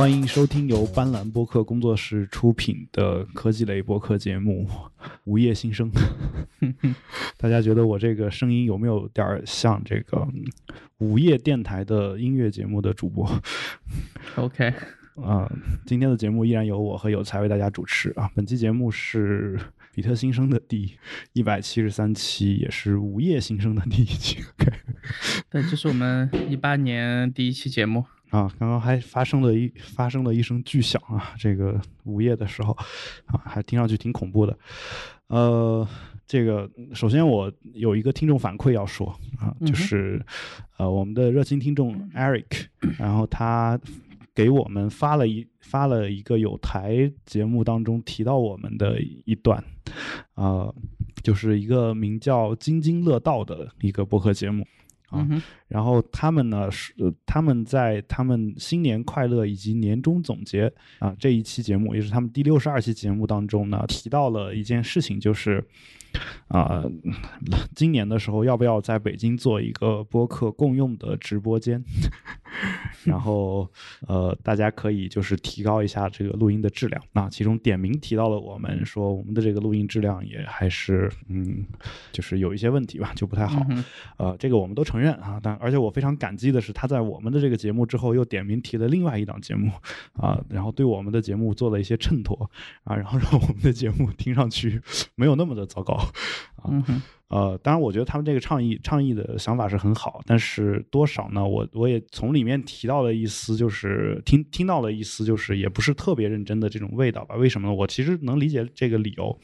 欢迎收听由斑斓播客工作室出品的科技类播客节目《午夜新生》。大家觉得我这个声音有没有点儿像这个午夜电台的音乐节目的主播？OK，啊、今天的节目依然由我和有才为大家主持啊。本期节目是比特新生的第一百七十三期，也是午夜新生的第一期。OK 对，这是我们一八年第一期节目。啊，刚刚还发生了一发生了一声巨响啊，这个午夜的时候啊，还听上去挺恐怖的。呃，这个首先我有一个听众反馈要说啊，就是、呃我们的热心听众 Eric，然后他给我们发了一发了一个有台节目当中提到我们的一段，啊、就是一个名叫“津津乐道”的一个播客节目。啊嗯，然后他们呢是、呃他们在他们新年快乐以及年终总结啊这一期节目，也是他们第六十二期节目当中呢提到了一件事情，就是啊、今年的时候要不要在北京做一个播客共用的直播间？然后呃，大家可以就是提高一下这个录音的质量。那其中点名提到了我们说我们的这个录音质量也还是嗯，就是有一些问题吧，就不太好。嗯呃，这个我们都承认啊，但而且我非常感激的是，他在我们的这个节目之后又点名提了另外一档节目啊，然后对我们的节目做了一些衬托啊，然后让我们的节目听上去没有那么的糟糕。嗯哼，呃，当然，我觉得他们这个倡议倡议的想法是很好，但是多少呢？我我也从里面提到了一丝，就是听听到了一丝，就是也不是特别认真的这种味道吧？为什么呢？我其实能理解这个理由，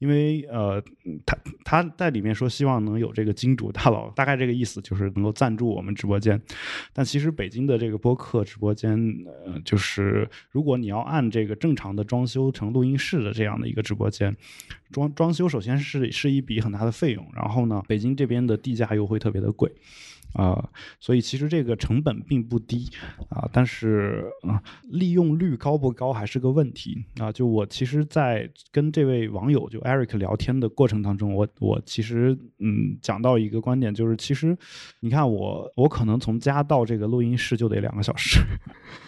因为呃，他他在里面说希望能有这个金主大佬，大概这个意思就是能够赞助我们直播间。但其实北京的这个播客直播间，呃，就是如果你要按这个正常的装修成录音室的这样的一个直播间，装装修首先是是一笔很大的费用，然后呢，北京这边的地价又会特别的贵。啊、所以其实这个成本并不低啊、但是啊、利用率高不高还是个问题啊、就我其实，在跟这位网友就 Eric 聊天的过程当中，我我其实嗯讲到一个观点，就是其实你看我我可能从家到这个录音室就得两个小时，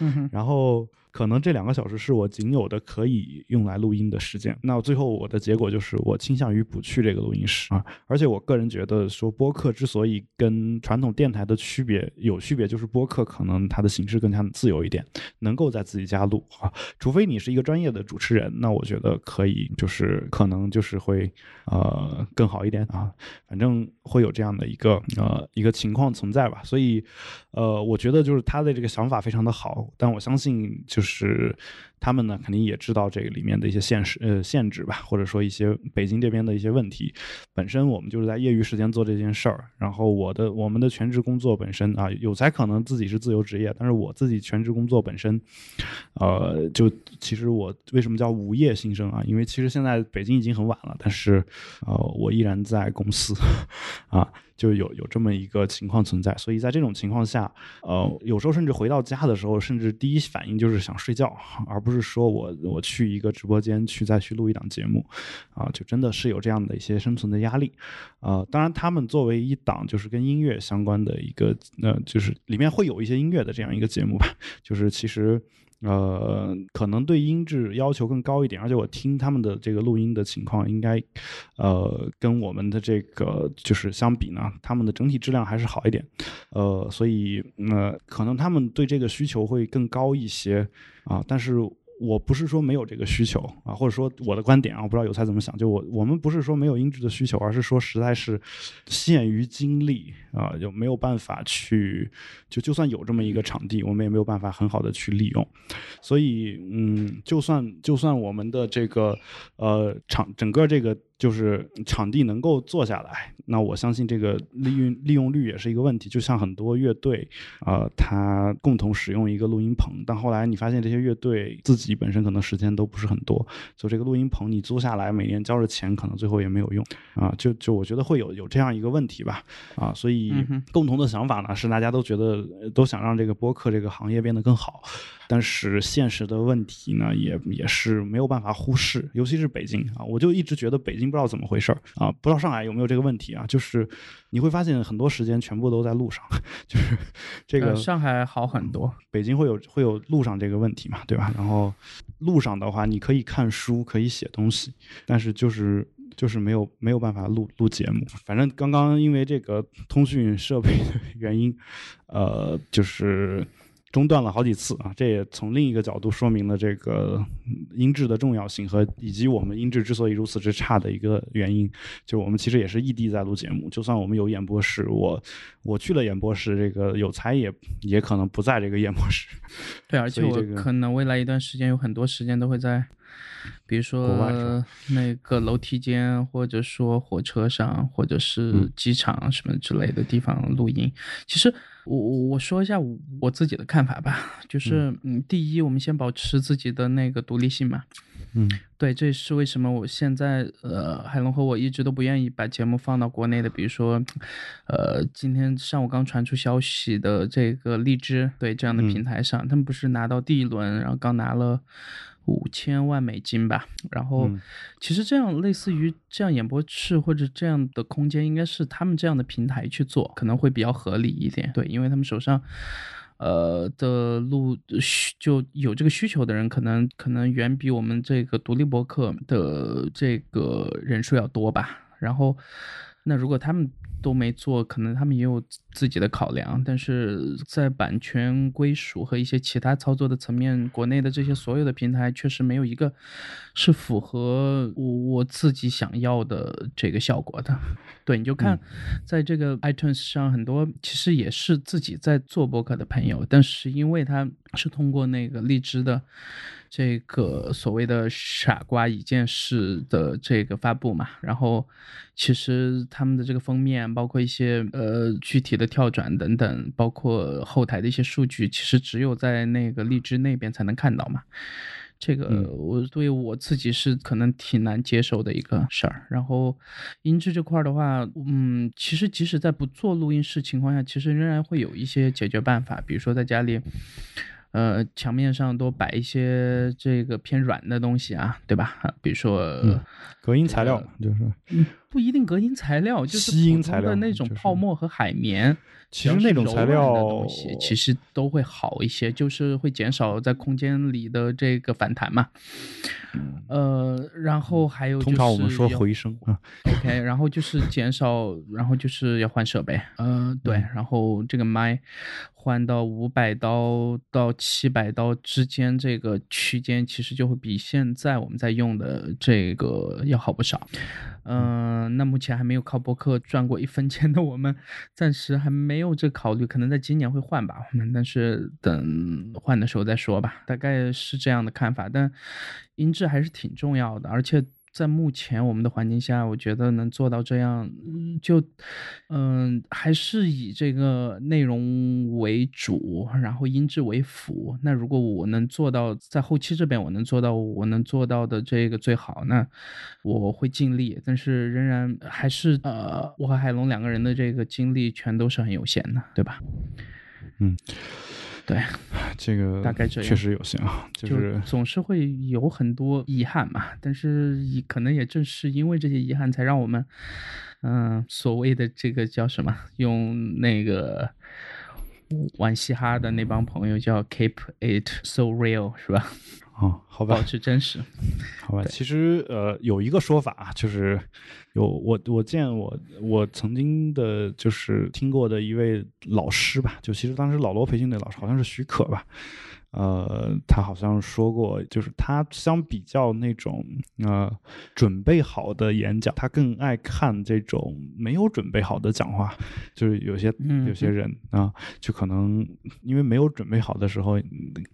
嗯，然后可能这两个小时是我仅有的可以用来录音的时间。那最后我的结果就是，我倾向于不去这个录音室啊。而且我个人觉得，说播客之所以跟传统电台的区别有区别，就是播客可能它的形式更加自由一点，能够在自己家录啊。除非你是一个专业的主持人，那我觉得可以，就是可能就是会呃更好一点啊。反正会有这样的一个呃一个情况存在吧。所以呃，我觉得就是他的这个想法非常的好，但我相信就是是他们呢肯定也知道这个里面的一些现实呃限制吧，或者说一些北京这边的一些问题。本身我们就是在业余时间做这件事儿，然后我的我们的全职工作本身啊，有才可能自己是自由职业，但是我自己全职工作本身，呃，就其实我为什么叫午夜新生啊？因为其实现在北京已经很晚了，但是呃，我依然在公司 啊。就有有这么一个情况存在，所以在这种情况下，呃，有时候甚至回到家的时候，甚至第一反应就是想睡觉，而不是说我我去一个直播间去再去录一档节目，啊，就真的是有这样的一些生存的压力，呃，当然他们作为一档就是跟音乐相关的一个，呃，就是里面会有一些音乐的这样一个节目吧，就是其实。呃，可能对音质要求更高一点，而且我听他们的这个录音的情况，应该，呃，跟我们的这个就是相比呢，他们的整体质量还是好一点，呃，所以呃，可能他们对这个需求会更高一些啊，但是。我不是说没有这个需求啊，或者说我的观点啊，我不知道有才怎么想。就我我们不是说没有音质的需求，而是说实在是限于精力啊，就没有办法去就就算有这么一个场地，我们也没有办法很好的去利用。所以嗯，就算就算我们的这个呃场整个这个就是场地能够做下来，那我相信这个利用利用率也是一个问题。就像很多乐队呃，他共同使用一个录音棚，但后来你发现这些乐队自己本身可能时间都不是很多，就这个录音棚你租下来，每年交着钱，可能最后也没有用啊。就就我觉得会有有这样一个问题吧啊，所以共同的想法呢是大家都觉得呃都想让这个播客这个行业变得更好。但是现实的问题呢，也也是没有办法忽视，尤其是北京啊，我就一直觉得北京不知道怎么回事儿啊，不知道上海有没有这个问题啊，就是你会发现很多时间全部都在路上，就是这个上海好很多，北京会有会有路上这个问题嘛，对吧？然后路上的话，你可以看书，可以写东西，但是就是就是没有没有办法录录节目。反正刚刚因为这个通讯设备的原因，呃，就是。中断了好几次啊，这也从另一个角度说明了这个音质的重要性和以及我们音质之所以如此之差的一个原因，就我们其实也是异地在录节目，就算我们有演播室，我我去了演播室，这个有才也也可能不在这个演播室。对，而且我可能未来一段时间有很多时间都会在。比如说那个楼梯间，或者说火车上，或者是机场什么之类的地方录音。其实我我我说一下我自己的看法吧，就是嗯，第一，我们先保持自己的那个独立性嘛。嗯，对，这是为什么我现在呃，海龙和我一直都不愿意把节目放到国内的，比如说呃，今天上午刚传出消息的这个荔枝，对这样的平台上，他们不是拿到第一轮，然后刚拿了。五千万美金吧，然后其实这样类似于这样演播室或者这样的空间，应该是他们这样的平台去做，可能会比较合理一点。对，因为他们手上，呃的路需就有这个需求的人，可能可能远比我们这个独立博客的这个人数要多吧。然后，那如果他们。都没做，可能他们也有自己的考量，但是在版权归属和一些其他操作的层面，国内的这些所有的平台确实没有一个是符合我我自己想要的这个效果的。对，你就看在这个 iTunes 上，很多其实也是自己在做博客的朋友，但是因为他是通过那个荔枝的。这个所谓的傻瓜一件事的这个发布嘛，然后其实他们的这个封面，包括一些呃具体的跳转等等，包括后台的一些数据，其实只有在那个荔枝那边才能看到嘛。这个我对我自己是可能挺难接受的一个事儿。然后音质这块的话，嗯，其实即使在不做录音室情况下，其实仍然会有一些解决办法，比如说在家里。呃，墙面上多摆一些这个偏软的东西啊，对吧？比如说隔音材料，就是，不一定隔音材料，就是吸音材料的那种泡沫和海绵。其实那种材料的东西其实都会好一些，就是会减少在空间里的这个反弹嘛。呃，然后还有通常我们说回声啊，OK，然后就是减少，然后就是要换设备，嗯，对，然后这个麦换到五百刀到七百刀之间这个区间，其实就会比现在我们在用的这个要好不少。嗯，那目前还没有靠博客赚过一分钱的我们，暂时还没有这考虑，可能在今年会换吧，我们但是等换的时候再说吧，大概是这样的看法。但音质还是挺重要的，而且。在目前我们的环境下，我觉得能做到这样，就，嗯，还是以这个内容为主，然后音质为辅。那如果我能做到在后期这边，我能做到我能做到的这个最好，那我会尽力。但是仍然还是，呃，我和海龙两个人的这个精力全都是很有限的，对吧？嗯。对，这个大概这样确实有限啊，就是总是会有很多遗憾嘛。但是可能也正是因为这些遗憾，才让我们，嗯，所谓的这个叫什么，用那个玩嘻哈的那帮朋友叫 “keep it so real”，是吧？哦，好吧，保持真实，好吧。其实呃，有一个说法就是，有我我见我我曾经的就是听过的一位老师吧，就其实当时老罗培训的老师好像是许可吧。呃，他好像说过，就是他相比较那种呃准备好的演讲，他更爱看这种没有准备好的讲话。就是有些有些人啊，就可能因为没有准备好的时候，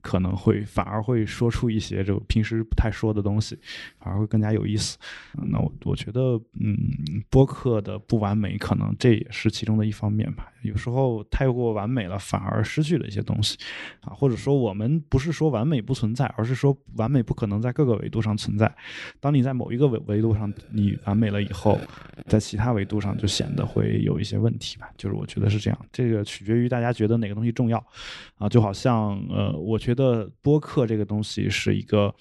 可能会反而会说出一些就平时不太说的东西，反而会更加有意思。那我我觉得，嗯，播客的不完美，可能这也是其中的一方面吧。有时候太过完美了，反而失去了一些东西啊，或者说我们。不是说完美不存在，而是说完美不可能在各个维度上存在。当你在某一个维维度上你完美了以后，在其他维度上就显得会有一些问题吧。就是我觉得是这样，这个取决于大家觉得哪个东西重要啊。就好像呃，我觉得播客这个东西是一个。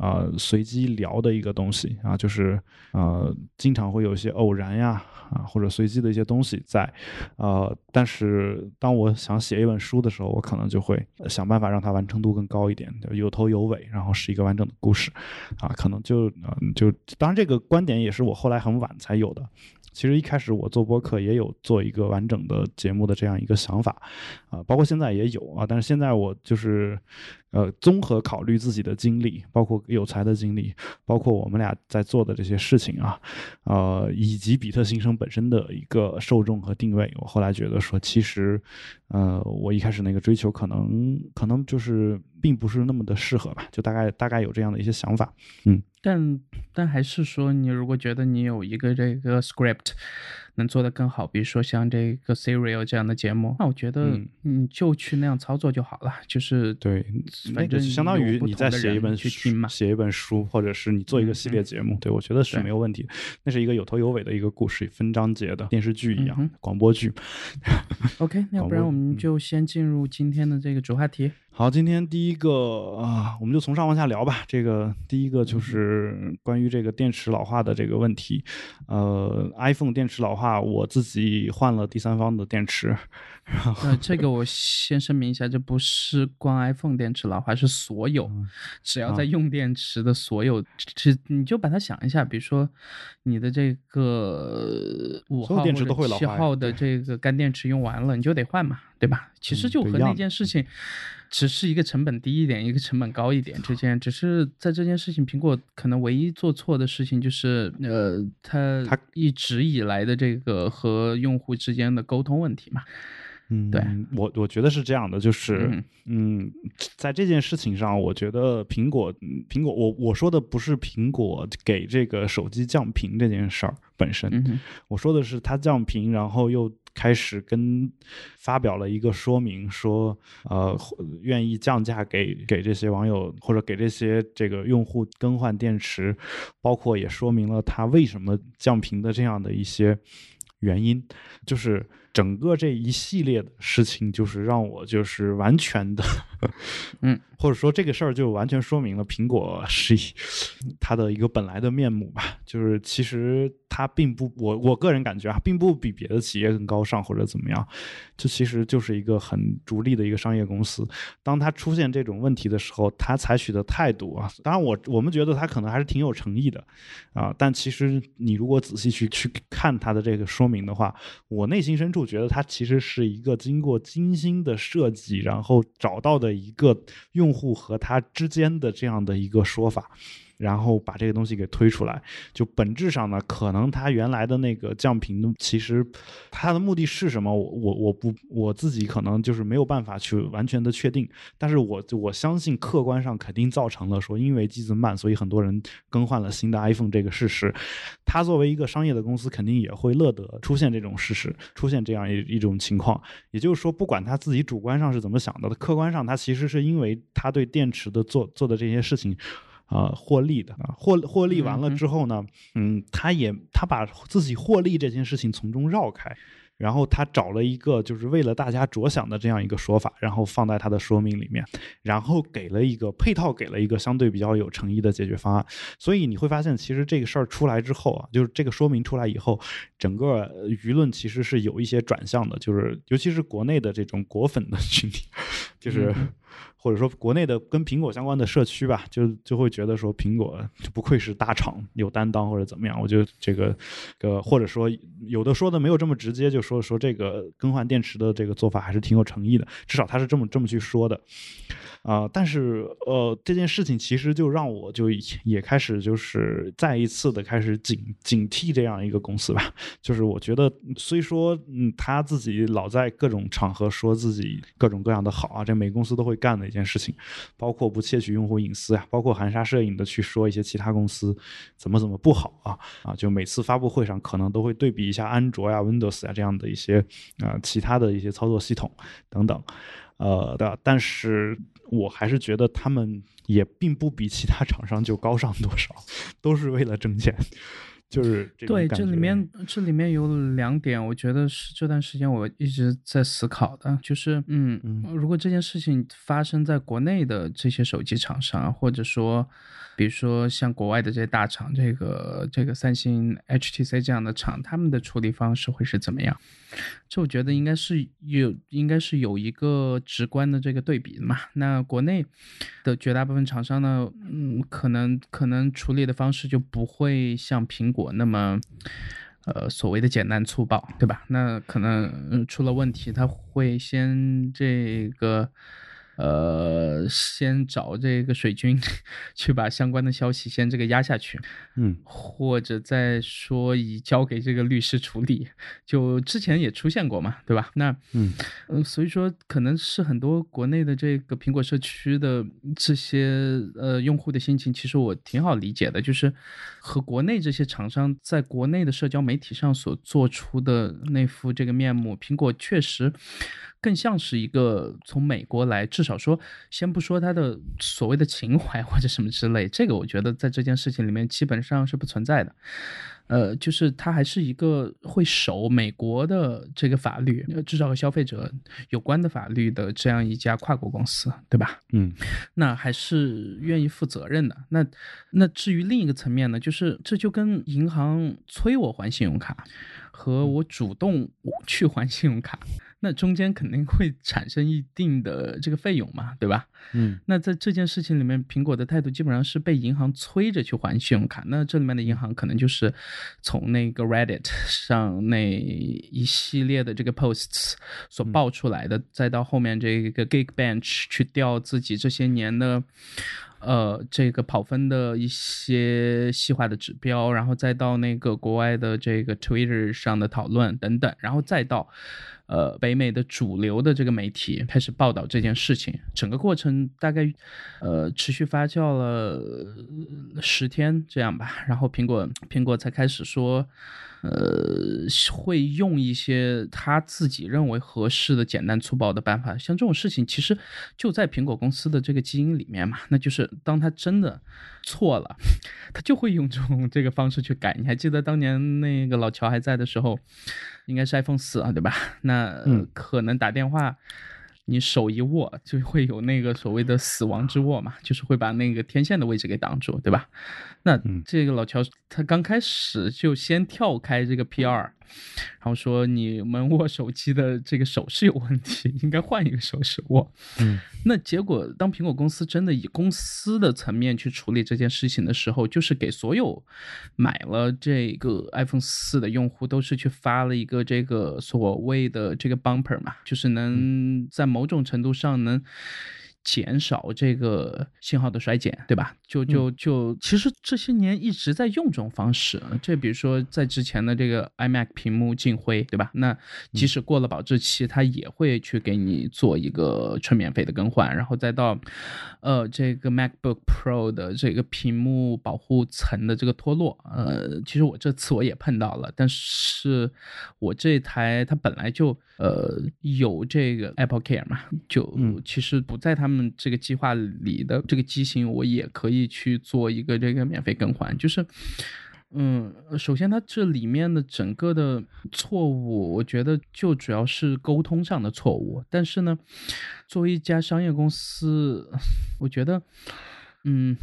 啊，随机聊的一个东西啊，就是呃，经常会有一些偶然呀，啊，或者随机的一些东西在，呃，但是当我想写一本书的时候，我可能就会想办法让它完成度更高一点，有头有尾，然后是一个完整的故事，啊，可能就嗯就，当然这个观点也是我后来很晚才有的。其实一开始我做播客也有做一个完整的节目的这样一个想法，啊，包括现在也有啊，但是现在我就是，呃，综合考虑自己的经历，包括有才的经历，包括我们俩在做的这些事情啊，呃，以及比特新生本身的一个受众和定位，我后来觉得说，其实，呃，我一开始那个追求可能可能就是并不是那么的适合吧，就大概大概有这样的一些想法，嗯。但但还是说，你如果觉得你有一个这个 script 能做得更好，比如说像这个 serial 这样的节目，那我觉得你就去那样操作就好了。就是对，反正相当于你在写一本去听嘛，写一本书，或者是你做一个系列节目，对我觉得是没有问题。那是一个有头有尾的一个故事，分章节的电视剧一样，广播剧。OK，那要不然我们就先进入今天的这个主话题。好，今天第一个啊，我们就从上往下聊吧。这个第一个就是关于这个电池老化的这个问题。呃，iPhone 电池老化，我自己换了第三方的电池。呃，这个我先声明一下，这不是光 iPhone 电池老化，是所有只要在用电池的所有，是你就把它想一下，比如说你的这个五号或者七号的这个干电池用完了，你就得换嘛，对吧？其实就和那件事情。只是一个成本低一点，一个成本高一点之间，只是在这件事情，苹果可能唯一做错的事情就是，呃，它它一直以来的这个和用户之间的沟通问题嘛。嗯，对我我觉得是这样的，就是，嗯，在这件事情上，我觉得苹果，苹果，我我说的不是苹果给这个手机降频这件事儿本身，我说的是它降频，然后又。开始跟发表了一个说明，说呃愿意降价给给这些网友或者给这些这个用户更换电池，包括也说明了他为什么降频的这样的一些原因，就是整个这一系列的事情，就是让我就是完全的，嗯，或者说这个事儿就完全说明了苹果是它的一个本来的面目吧，就是其实。它并不，我我个人感觉啊，并不比别的企业更高尚或者怎么样，这其实就是一个很逐利的一个商业公司。当它出现这种问题的时候，它采取的态度啊，当然我我们觉得它可能还是挺有诚意的啊，但其实你如果仔细去去看它的这个说明的话，我内心深处我觉得它其实是一个经过精心的设计，然后找到的一个用户和他之间的这样的一个说法。然后把这个东西给推出来，就本质上呢，可能它原来的那个降频，其实它的目的是什么？我我我不我自己可能就是没有办法去完全的确定，但是我我相信客观上肯定造成了说，因为机子慢，所以很多人更换了新的 iPhone 这个事实。它作为一个商业的公司，肯定也会乐得出现这种事实，出现这样一一种情况。也就是说，不管他自己主观上是怎么想的，客观上他其实是因为他对电池的做做的这些事情。啊，获利的啊，获获利完了之后呢，嗯，他也他把自己获利这件事情从中绕开，然后他找了一个就是为了大家着想的这样一个说法，然后放在他的说明里面，然后给了一个配套，给了一个相对比较有诚意的解决方案。所以你会发现，其实这个事儿出来之后啊，就是这个说明出来以后，整个舆论其实是有一些转向的，就是尤其是国内的这种果粉的群体，就是。或者说国内的跟苹果相关的社区吧，就就会觉得说苹果不愧是大厂，有担当或者怎么样。我觉得这个，呃，或者说有的说的没有这么直接，就说说这个更换电池的这个做法还是挺有诚意的，至少他是这么这么去说的。啊，但是呃，这件事情其实就让我就也开始就是再一次的开始警警惕这样一个公司吧。就是我觉得虽说嗯他自己老在各种场合说自己各种各样的好啊，这每个公司都会干的一件事情，包括不窃取用户隐私呀，包括含沙射影的去说一些其他公司怎么怎么不好啊啊，就每次发布会上可能都会对比一下安卓呀、Windows 呀这样的一些啊其他的一些操作系统等等，呃的，但是我还是觉得他们也并不比其他厂商就高尚多少，都是为了挣钱。就是对，这里面这里面有两点，我觉得是这段时间我一直在思考的，就是嗯，嗯如果这件事情发生在国内的这些手机厂商，或者说。比如说像国外的这些大厂，这个这个三星、HTC 这样的厂，他们的处理方式会是怎么样？这我觉得应该是有，应该是有一个直观的这个对比的嘛。那国内的绝大部分厂商呢，嗯，可能可能处理的方式就不会像苹果那么，呃，所谓的简单粗暴，对吧？那可能出了问题，他会先这个。呃，先找这个水军 去把相关的消息先这个压下去，嗯，或者再说以交给这个律师处理，就之前也出现过嘛，对吧？那嗯嗯，所以说可能是很多国内的这个苹果社区的这些呃用户的心情，其实我挺好理解的，就是和国内这些厂商在国内的社交媒体上所做出的那副这个面目，苹果确实。更像是一个从美国来，至少说，先不说他的所谓的情怀或者什么之类，这个我觉得在这件事情里面基本上是不存在的。呃，就是他还是一个会守美国的这个法律，至少和消费者有关的法律的这样一家跨国公司，对吧？嗯，那还是愿意负责任的。那那至于另一个层面呢，就是这就跟银行催我还信用卡，和我主动去还信用卡。那中间肯定会产生一定的这个费用嘛，对吧？嗯，那在这件事情里面，苹果的态度基本上是被银行催着去还信用卡。那这里面的银行可能就是从那个 Reddit 上那一系列的这个 posts 所爆出来的，再到后面这个 Geekbench 去调自己这些年的。呃，这个跑分的一些细化的指标，然后再到那个国外的这个 Twitter 上的讨论等等，然后再到，呃，北美的主流的这个媒体开始报道这件事情，整个过程大概，呃，持续发酵了十天这样吧，然后苹果苹果才开始说。呃，会用一些他自己认为合适的简单粗暴的办法，像这种事情其实就在苹果公司的这个基因里面嘛。那就是当他真的错了，他就会用这种这个方式去改。你还记得当年那个老乔还在的时候，应该是 iPhone 四啊，对吧？那可能打电话。你手一握，就会有那个所谓的死亡之握嘛，就是会把那个天线的位置给挡住，对吧？那这个老乔他刚开始就先跳开这个 PR。然后说你们握手机的这个手势有问题，应该换一个手势握。嗯，那结果当苹果公司真的以公司的层面去处理这件事情的时候，就是给所有买了这个 iPhone 四的用户都是去发了一个这个所谓的这个 bumper 嘛，就是能在某种程度上能。减少这个信号的衰减，对吧？就就就，其实这些年一直在用这种方式。这比如说在之前的这个 iMac 屏幕进灰，对吧？那即使过了保质期，它也会去给你做一个纯免费的更换。然后再到，呃，这个 MacBook Pro 的这个屏幕保护层的这个脱落，呃，其实我这次我也碰到了，但是我这台它本来就呃有这个 Apple Care 嘛，就其实不在。他们这个计划里的这个机型，我也可以去做一个这个免费更换。就是，嗯，首先它这里面的整个的错误，我觉得就主要是沟通上的错误。但是呢，作为一家商业公司，我觉得，嗯，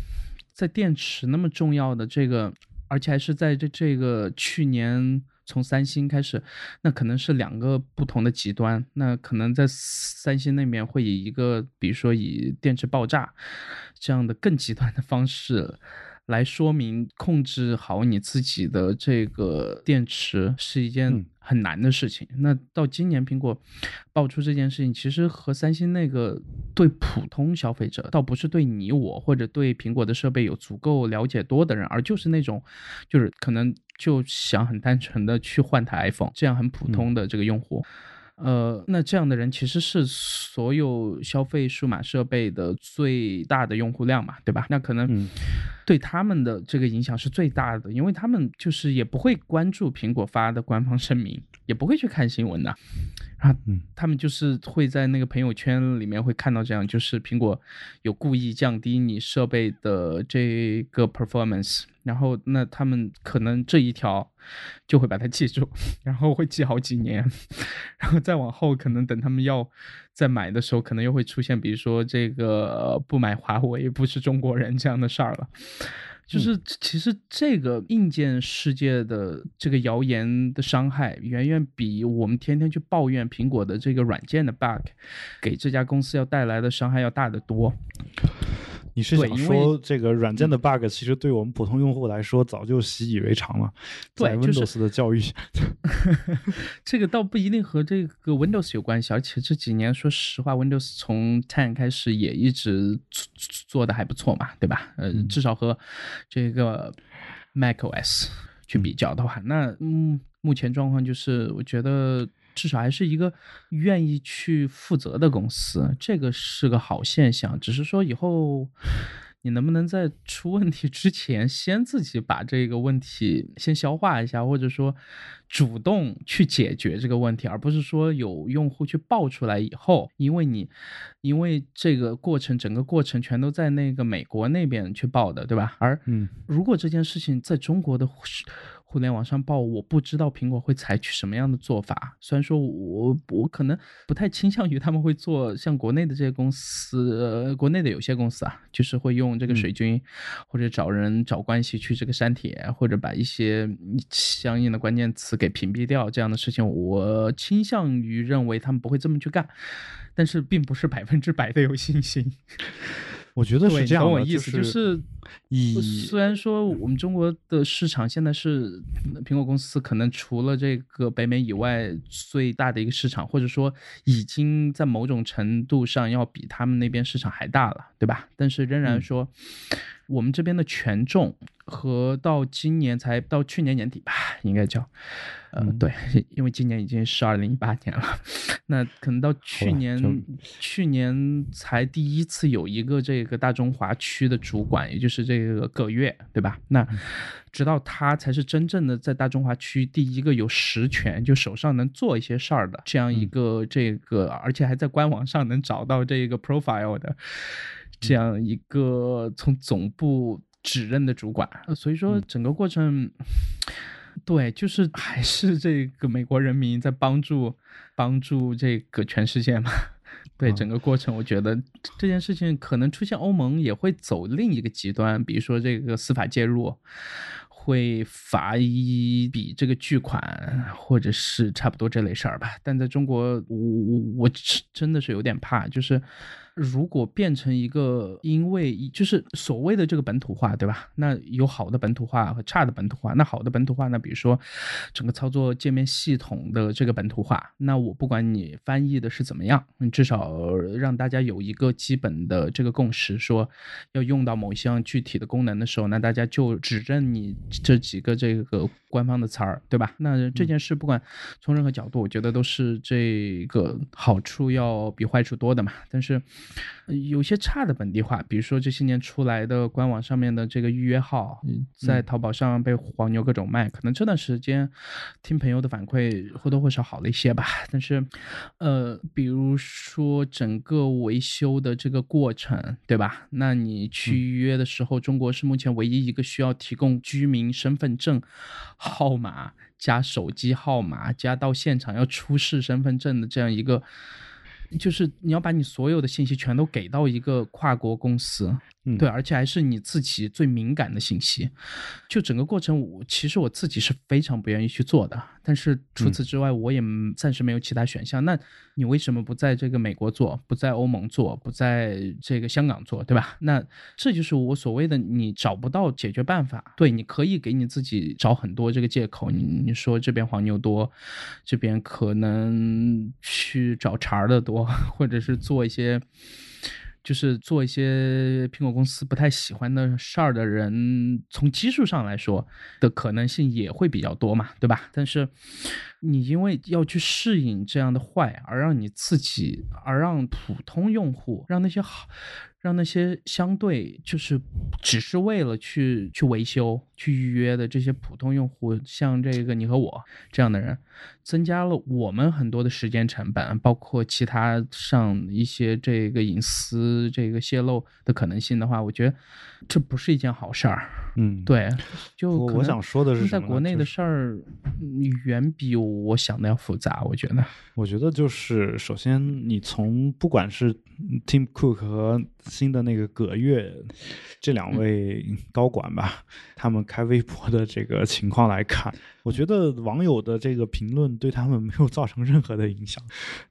在电池那么重要的这个，而且还是在这这个去年。从三星开始，那可能是两个不同的极端。那可能在三星那边会以一个，比如说以电池爆炸这样的更极端的方式。来说明控制好你自己的这个电池是一件很难的事情。那到今年苹果爆出这件事情，其实和三星那个对普通消费者，倒不是对你我或者对苹果的设备有足够了解多的人，而就是那种就是可能就想很单纯的去换台 iPhone，这样很普通的这个用户。呃，那这样的人其实是所有消费数码设备的最大的用户量嘛，对吧？那可能对他们的这个影响是最大的，因为他们就是也不会关注苹果发的官方声明，也不会去看新闻的。啊，他们就是会在那个朋友圈里面会看到这样，就是苹果有故意降低你设备的这个 performance，然后那他们可能这一条就会把它记住，然后会记好几年，然后再往后可能等他们要再买的时候，可能又会出现，比如说这个不买华为不是中国人这样的事儿了。就是其实这个硬件世界的这个谣言的伤害，远远比我们天天去抱怨苹果的这个软件的 bug，给这家公司要带来的伤害要大得多。你是想说这个软件的 bug，其实对我们普通用户来说早就习以为常了，在 Windows 的教育，这个倒不一定和这个 Windows 有关系，而且这几年说实话，Windows 从 Ten 开始也一直做做的还不错嘛，对吧？呃，至少和这个 macOS 去比较的话，那嗯，目前状况就是我觉得。至少还是一个愿意去负责的公司，这个是个好现象。只是说以后你能不能在出问题之前，先自己把这个问题先消化一下，或者说主动去解决这个问题，而不是说有用户去爆出来以后，因为你因为这个过程整个过程全都在那个美国那边去报的，对吧？而嗯，如果这件事情在中国的。互联网上报，我不知道苹果会采取什么样的做法。虽然说我我可能不太倾向于他们会做像国内的这些公司，呃，国内的有些公司啊，就是会用这个水军，或者找人找关系去这个删帖，或者把一些相应的关键词给屏蔽掉这样的事情，我倾向于认为他们不会这么去干，但是并不是百分之百的有信心。我觉得是这样的，就是以虽然说我们中国的市场现在是苹果公司可能除了这个北美以外最大的一个市场，或者说已经在某种程度上要比他们那边市场还大了，对吧？但是仍然说我们这边的权重。和到今年才到去年年底吧，应该叫，呃，对，因为今年已经是二零一八年了，那可能到去年，去年才第一次有一个这个大中华区的主管，也就是这个葛月，对吧？那直到他才是真正的在大中华区第一个有实权，就手上能做一些事儿的这样一个这个，而且还在官网上能找到这个 profile 的这样一个从总部。指认的主管，所以说整个过程，对，就是 还是这个美国人民在帮助帮助这个全世界嘛。对整个过程，我觉得这件事情可能出现欧盟也会走另一个极端，比如说这个司法介入，会罚一笔这个巨款，或者是差不多这类事儿吧。但在中国，我我我真的是有点怕，就是。如果变成一个，因为就是所谓的这个本土化，对吧？那有好的本土化和差的本土化。那好的本土化呢？比如说整个操作界面系统的这个本土化，那我不管你翻译的是怎么样，你至少让大家有一个基本的这个共识，说要用到某一项具体的功能的时候，那大家就指认你这几个这个官方的词儿，对吧？那这件事不管从任何角度，我觉得都是这个好处要比坏处多的嘛。但是。有些差的本地化，比如说这些年出来的官网上面的这个预约号，在淘宝上被黄牛各种卖，可能这段时间听朋友的反馈或多或少好了一些吧。但是，呃，比如说整个维修的这个过程，对吧？那你去预约的时候，中国是目前唯一一个需要提供居民身份证号码加手机号码加到现场要出示身份证的这样一个。就是你要把你所有的信息全都给到一个跨国公司。对，而且还是你自己最敏感的信息，就整个过程，我其实我自己是非常不愿意去做的。但是除此之外，我也暂时没有其他选项。那你为什么不在这个美国做，不在欧盟做，不在这个香港做，对吧？那这就是我所谓的你找不到解决办法。对，你可以给你自己找很多这个借口。你你说这边黄牛多，这边可能去找茬的多，或者是做一些。就是做一些苹果公司不太喜欢的事儿的人，从基数上来说的可能性也会比较多嘛，对吧？但是，你因为要去适应这样的坏，而让你自己，而让普通用户，让那些好。让那些相对就是只是为了去去维修、去预约的这些普通用户，像这个你和我这样的人，增加了我们很多的时间成本，包括其他上一些这个隐私这个泄露的可能性的话，我觉得这不是一件好事儿。嗯，对，就我想说的是，在国内的事儿远比我想的要复杂。我觉得，我觉得就是首先你从不管是 Tim Cook 和新的那个葛月这两位高管吧，他们开微博的这个情况来看。我觉得网友的这个评论对他们没有造成任何的影响。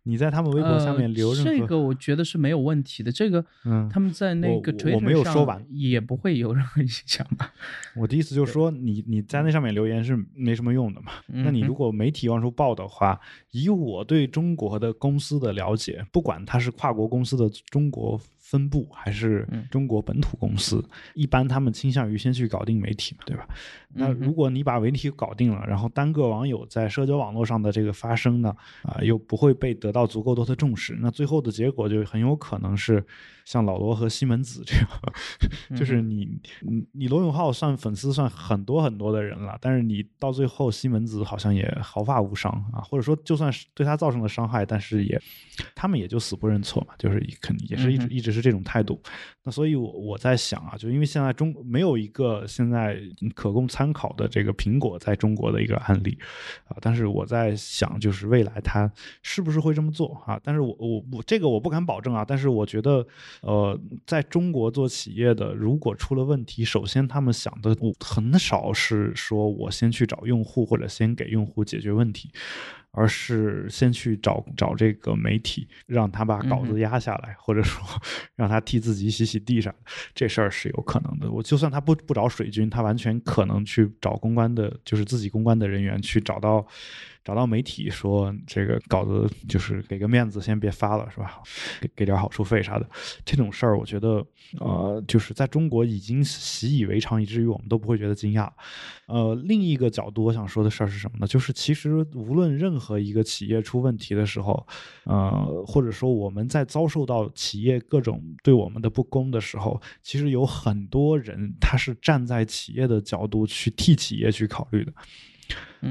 你在他们微博下面留任何，这个我觉得是没有问题的。这个，嗯，他们在那个我没有说完，也不会有任何影响吧？我的意思就是说，你你在那上面留言是没什么用的嘛？那你如果媒体往出报的话，以我对中国的公司的了解，不管它是跨国公司的中国分部还是中国本土公司，一般他们倾向于先去搞定媒体嘛，对吧？那如果你把媒体搞定了，然后单个网友在社交网络上的这个发声呢，啊，又不会被得到足够多的重视，那最后的结果就很有可能是像老罗和西门子这样，就是你你你罗永浩算粉丝算很多很多的人了，但是你到最后西门子好像也毫发无伤啊，或者说就算是对他造成了伤害，但是也他们也就死不认错嘛，就是肯也是一直一直是这种态度。那所以我我在想啊，就因为现在中没有一个现在可供参参考的这个苹果在中国的一个案例啊，但是我在想，就是未来它是不是会这么做啊？但是我我我这个我不敢保证啊。但是我觉得，呃，在中国做企业的，如果出了问题，首先他们想的很少是说我先去找用户或者先给用户解决问题。而是先去找找这个媒体，让他把稿子压下来，或者说让他替自己洗洗地上，这事儿是有可能的。我就算他不不找水军，他完全可能去找公关的，就是自己公关的人员去找到。找到媒体说这个稿子就是给个面子，先别发了，是吧？给给点好处费啥的，这种事儿，我觉得，呃，就是在中国已经习以为常，以至于我们都不会觉得惊讶。呃，另一个角度，我想说的事儿是什么呢？就是其实无论任何一个企业出问题的时候，呃，或者说我们在遭受到企业各种对我们的不公的时候，其实有很多人他是站在企业的角度去替企业去考虑的。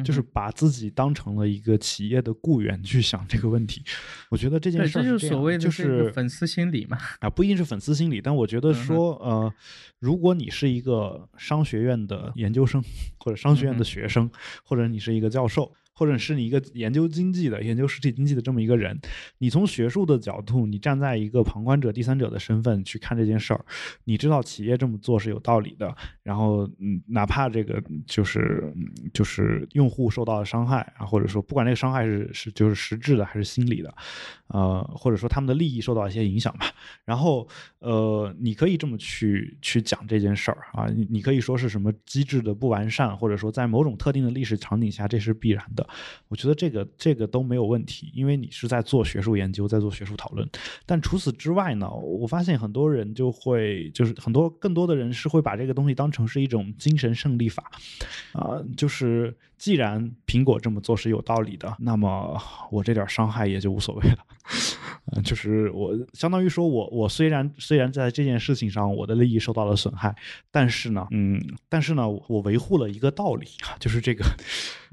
就是把自己当成了一个企业的雇员去想这个问题，我觉得这件事这就是所谓的就是粉丝心理嘛啊，不一定是粉丝心理，但我觉得说呃，如果你是一个商学院的研究生或者商学院的学生，或者你是一个教授。或者是你一个研究经济的、研究实体经济的这么一个人，你从学术的角度，你站在一个旁观者、第三者的身份去看这件事儿，你知道企业这么做是有道理的。然后，嗯，哪怕这个就是就是用户受到了伤害啊，或者说不管这个伤害是是就是实质的还是心理的，呃，或者说他们的利益受到一些影响吧。然后，呃，你可以这么去去讲这件事儿啊，你可以说是什么机制的不完善，或者说在某种特定的历史场景下这是必然的。我觉得这个这个都没有问题，因为你是在做学术研究，在做学术讨论。但除此之外呢，我发现很多人就会，就是很多更多的人是会把这个东西当成是一种精神胜利法，啊，就是既然苹果这么做是有道理的，那么我这点伤害也就无所谓了。嗯，就是我相当于说，我我虽然虽然在这件事情上我的利益受到了损害，但是呢，嗯，但是呢，我维护了一个道理啊，就是这个，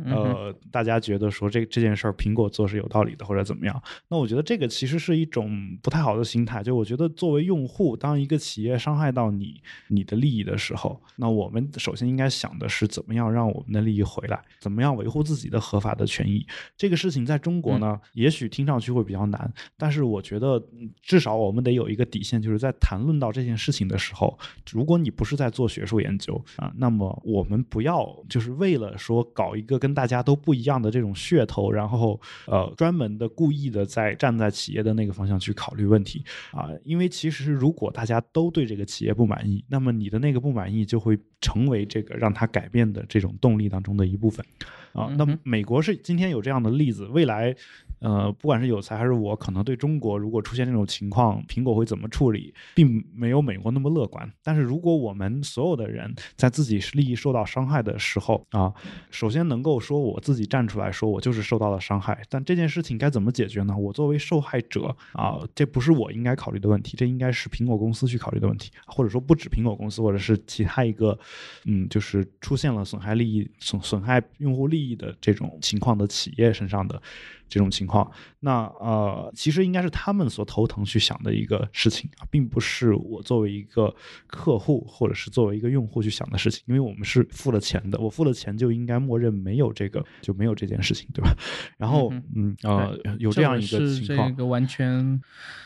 呃，大家觉得说这这件事儿苹果做是有道理的，或者怎么样？那我觉得这个其实是一种不太好的心态。就我觉得作为用户，当一个企业伤害到你你的利益的时候，那我们首先应该想的是怎么样让我们的利益回来，怎么样维护自己的合法的权益。这个事情在中国呢，也许听上去会比较难，但是。我觉得至少我们得有一个底线，就是在谈论到这件事情的时候，如果你不是在做学术研究啊，那么我们不要就是为了说搞一个跟大家都不一样的这种噱头，然后呃专门的故意的在站在企业的那个方向去考虑问题啊，因为其实如果大家都对这个企业不满意，那么你的那个不满意就会成为这个让他改变的这种动力当中的一部分。啊，那美国是今天有这样的例子，未来。呃，不管是有才还是我，可能对中国如果出现这种情况，苹果会怎么处理，并没有美国那么乐观。但是如果我们所有的人在自己利益受到伤害的时候啊，首先能够说我自己站出来说，我就是受到了伤害。但这件事情该怎么解决呢？我作为受害者啊，这不是我应该考虑的问题，这应该是苹果公司去考虑的问题，或者说不止苹果公司，或者是其他一个，嗯，就是出现了损害利益、损损害用户利益的这种情况的企业身上的。这种情况，那呃，其实应该是他们所头疼去想的一个事情啊，并不是我作为一个客户或者是作为一个用户去想的事情，因为我们是付了钱的，我付了钱就应该默认没有这个就没有这件事情，对吧？然后嗯呃，有这样一个情况，这个完全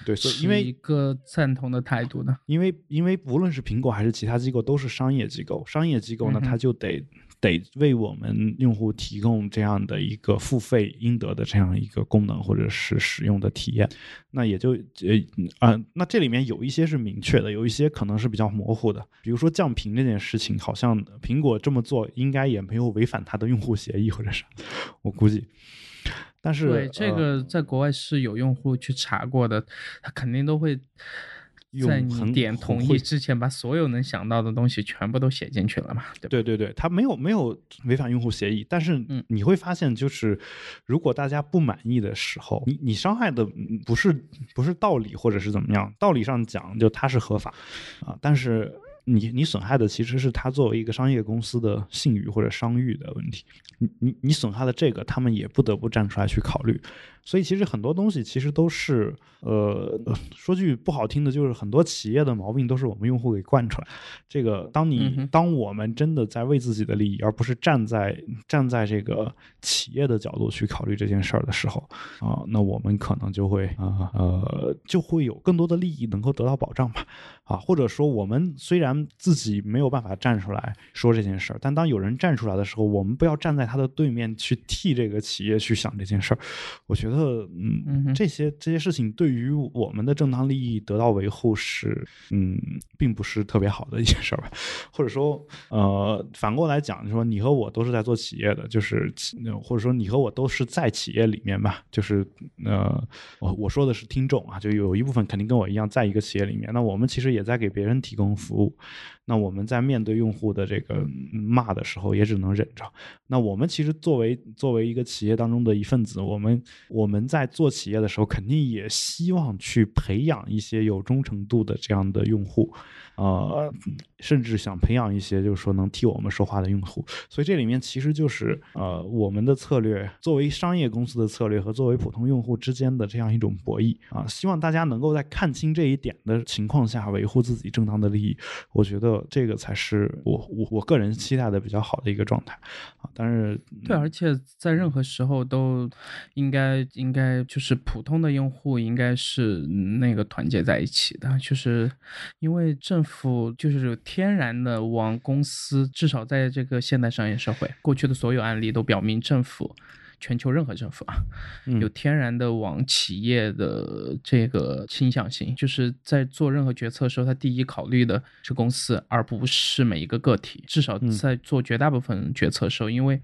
对，所以因为一个赞同的态度的，因为因为无论是苹果还是其他机构都是商业机构，商业机构呢，它就得。得为我们用户提供这样的一个付费应得的这样一个功能或者是使用的体验，那也就呃啊，那这里面有一些是明确的，有一些可能是比较模糊的。比如说降频这件事情，好像苹果这么做应该也没有违反它的用户协议或者是，我估计。但是对这个在国外是有用户去查过的，他肯定都会。在你点同意之前，把所有能想到的东西全部都写进去了嘛？对对对对，他没有没有违反用户协议，但是你会发现，就是如果大家不满意的时候，你你伤害的不是不是道理，或者是怎么样？道理上讲，就它是合法啊，但是你你损害的其实是他作为一个商业公司的信誉或者商誉的问题。你你你损害了这个，他们也不得不站出来去考虑。所以其实很多东西其实都是，呃，说句不好听的，就是很多企业的毛病都是我们用户给惯出来。这个，当你当我们真的在为自己的利益，而不是站在站在这个企业的角度去考虑这件事儿的时候，啊，那我们可能就会啊呃就会有更多的利益能够得到保障吧，啊，或者说我们虽然自己没有办法站出来说这件事儿，但当有人站出来的时候，我们不要站在他的对面去替这个企业去想这件事儿。我觉得。呃，嗯，这些这些事情对于我们的正当利益得到维护是，嗯，并不是特别好的一件事儿吧？或者说，呃，反过来讲，就说你和我都是在做企业的，就是或者说你和我都是在企业里面吧，就是呃，我我说的是听众啊，就有一部分肯定跟我一样在一个企业里面，那我们其实也在给别人提供服务。那我们在面对用户的这个骂的时候，也只能忍着。那我们其实作为作为一个企业当中的一份子，我们我们在做企业的时候，肯定也希望去培养一些有忠诚度的这样的用户。呃，甚至想培养一些，就是说能替我们说话的用户。所以这里面其实就是呃，我们的策略作为商业公司的策略和作为普通用户之间的这样一种博弈啊。希望大家能够在看清这一点的情况下，维护自己正当的利益。我觉得这个才是我我我个人期待的比较好的一个状态啊。但是对，而且在任何时候都应该应该就是普通的用户应该是那个团结在一起的，就是因为政。府就是天然的往公司，至少在这个现代商业社会，过去的所有案例都表明，政府，全球任何政府啊，有天然的往企业的这个倾向性，就是在做任何决策的时候，他第一考虑的是公司，而不是每一个个体。至少在做绝大部分决策的时候，因为。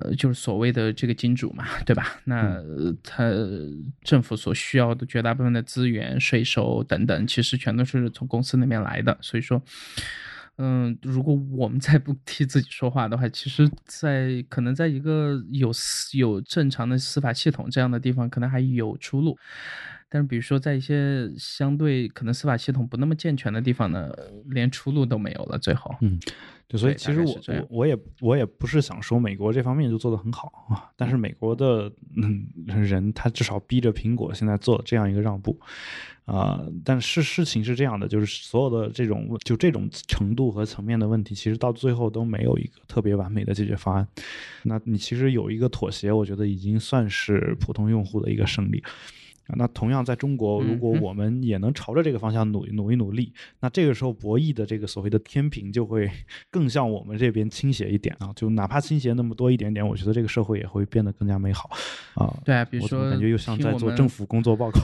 呃，就是所谓的这个金主嘛，对吧？那他政府所需要的绝大部分的资源、税收等等，其实全都是从公司那边来的。所以说，嗯，如果我们再不替自己说话的话，其实，在可能在一个有有正常的司法系统这样的地方，可能还有出路。但是，比如说在一些相对可能司法系统不那么健全的地方呢，连出路都没有了。最后，嗯。所以其实我我我也我也不是想说美国这方面就做得很好啊，但是美国的嗯人他至少逼着苹果现在做这样一个让步，啊，但是事情是这样的，就是所有的这种就这种程度和层面的问题，其实到最后都没有一个特别完美的解决方案。那你其实有一个妥协，我觉得已经算是普通用户的一个胜利。那同样在中国，如果我们也能朝着这个方向努努一努力，那这个时候博弈的这个所谓的天平就会 更向我们这边倾斜一点啊。就哪怕倾斜那么多一点点，我觉得这个社会也会变得更加美好啊。对啊，比如说感觉又像在做政府工作报告。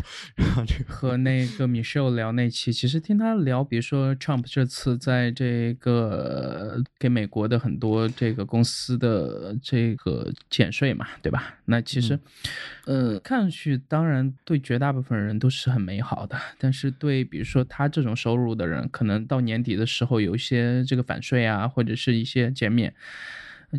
和那个 Michelle 聊那期，其实听他聊，比如说 Trump 这次在这个给美国的很多这个公司的这个减税嘛，对吧？那其实，呃，看上去当然对绝大部分人都是很美好的，但是对比如说他这种收入的人，可能到年底的时候有一些这个返税啊，或者是一些减免。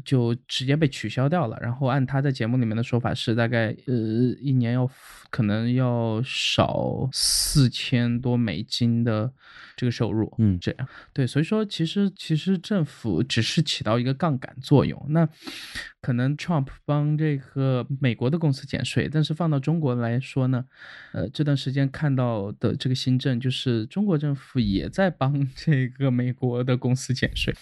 就直接被取消掉了。然后按他在节目里面的说法是，大概呃一年要可能要少四千多美金的这个收入。嗯，这样对，所以说其实其实政府只是起到一个杠杆作用。那可能 Trump 帮这个美国的公司减税，但是放到中国来说呢，呃这段时间看到的这个新政就是中国政府也在帮这个美国的公司减税，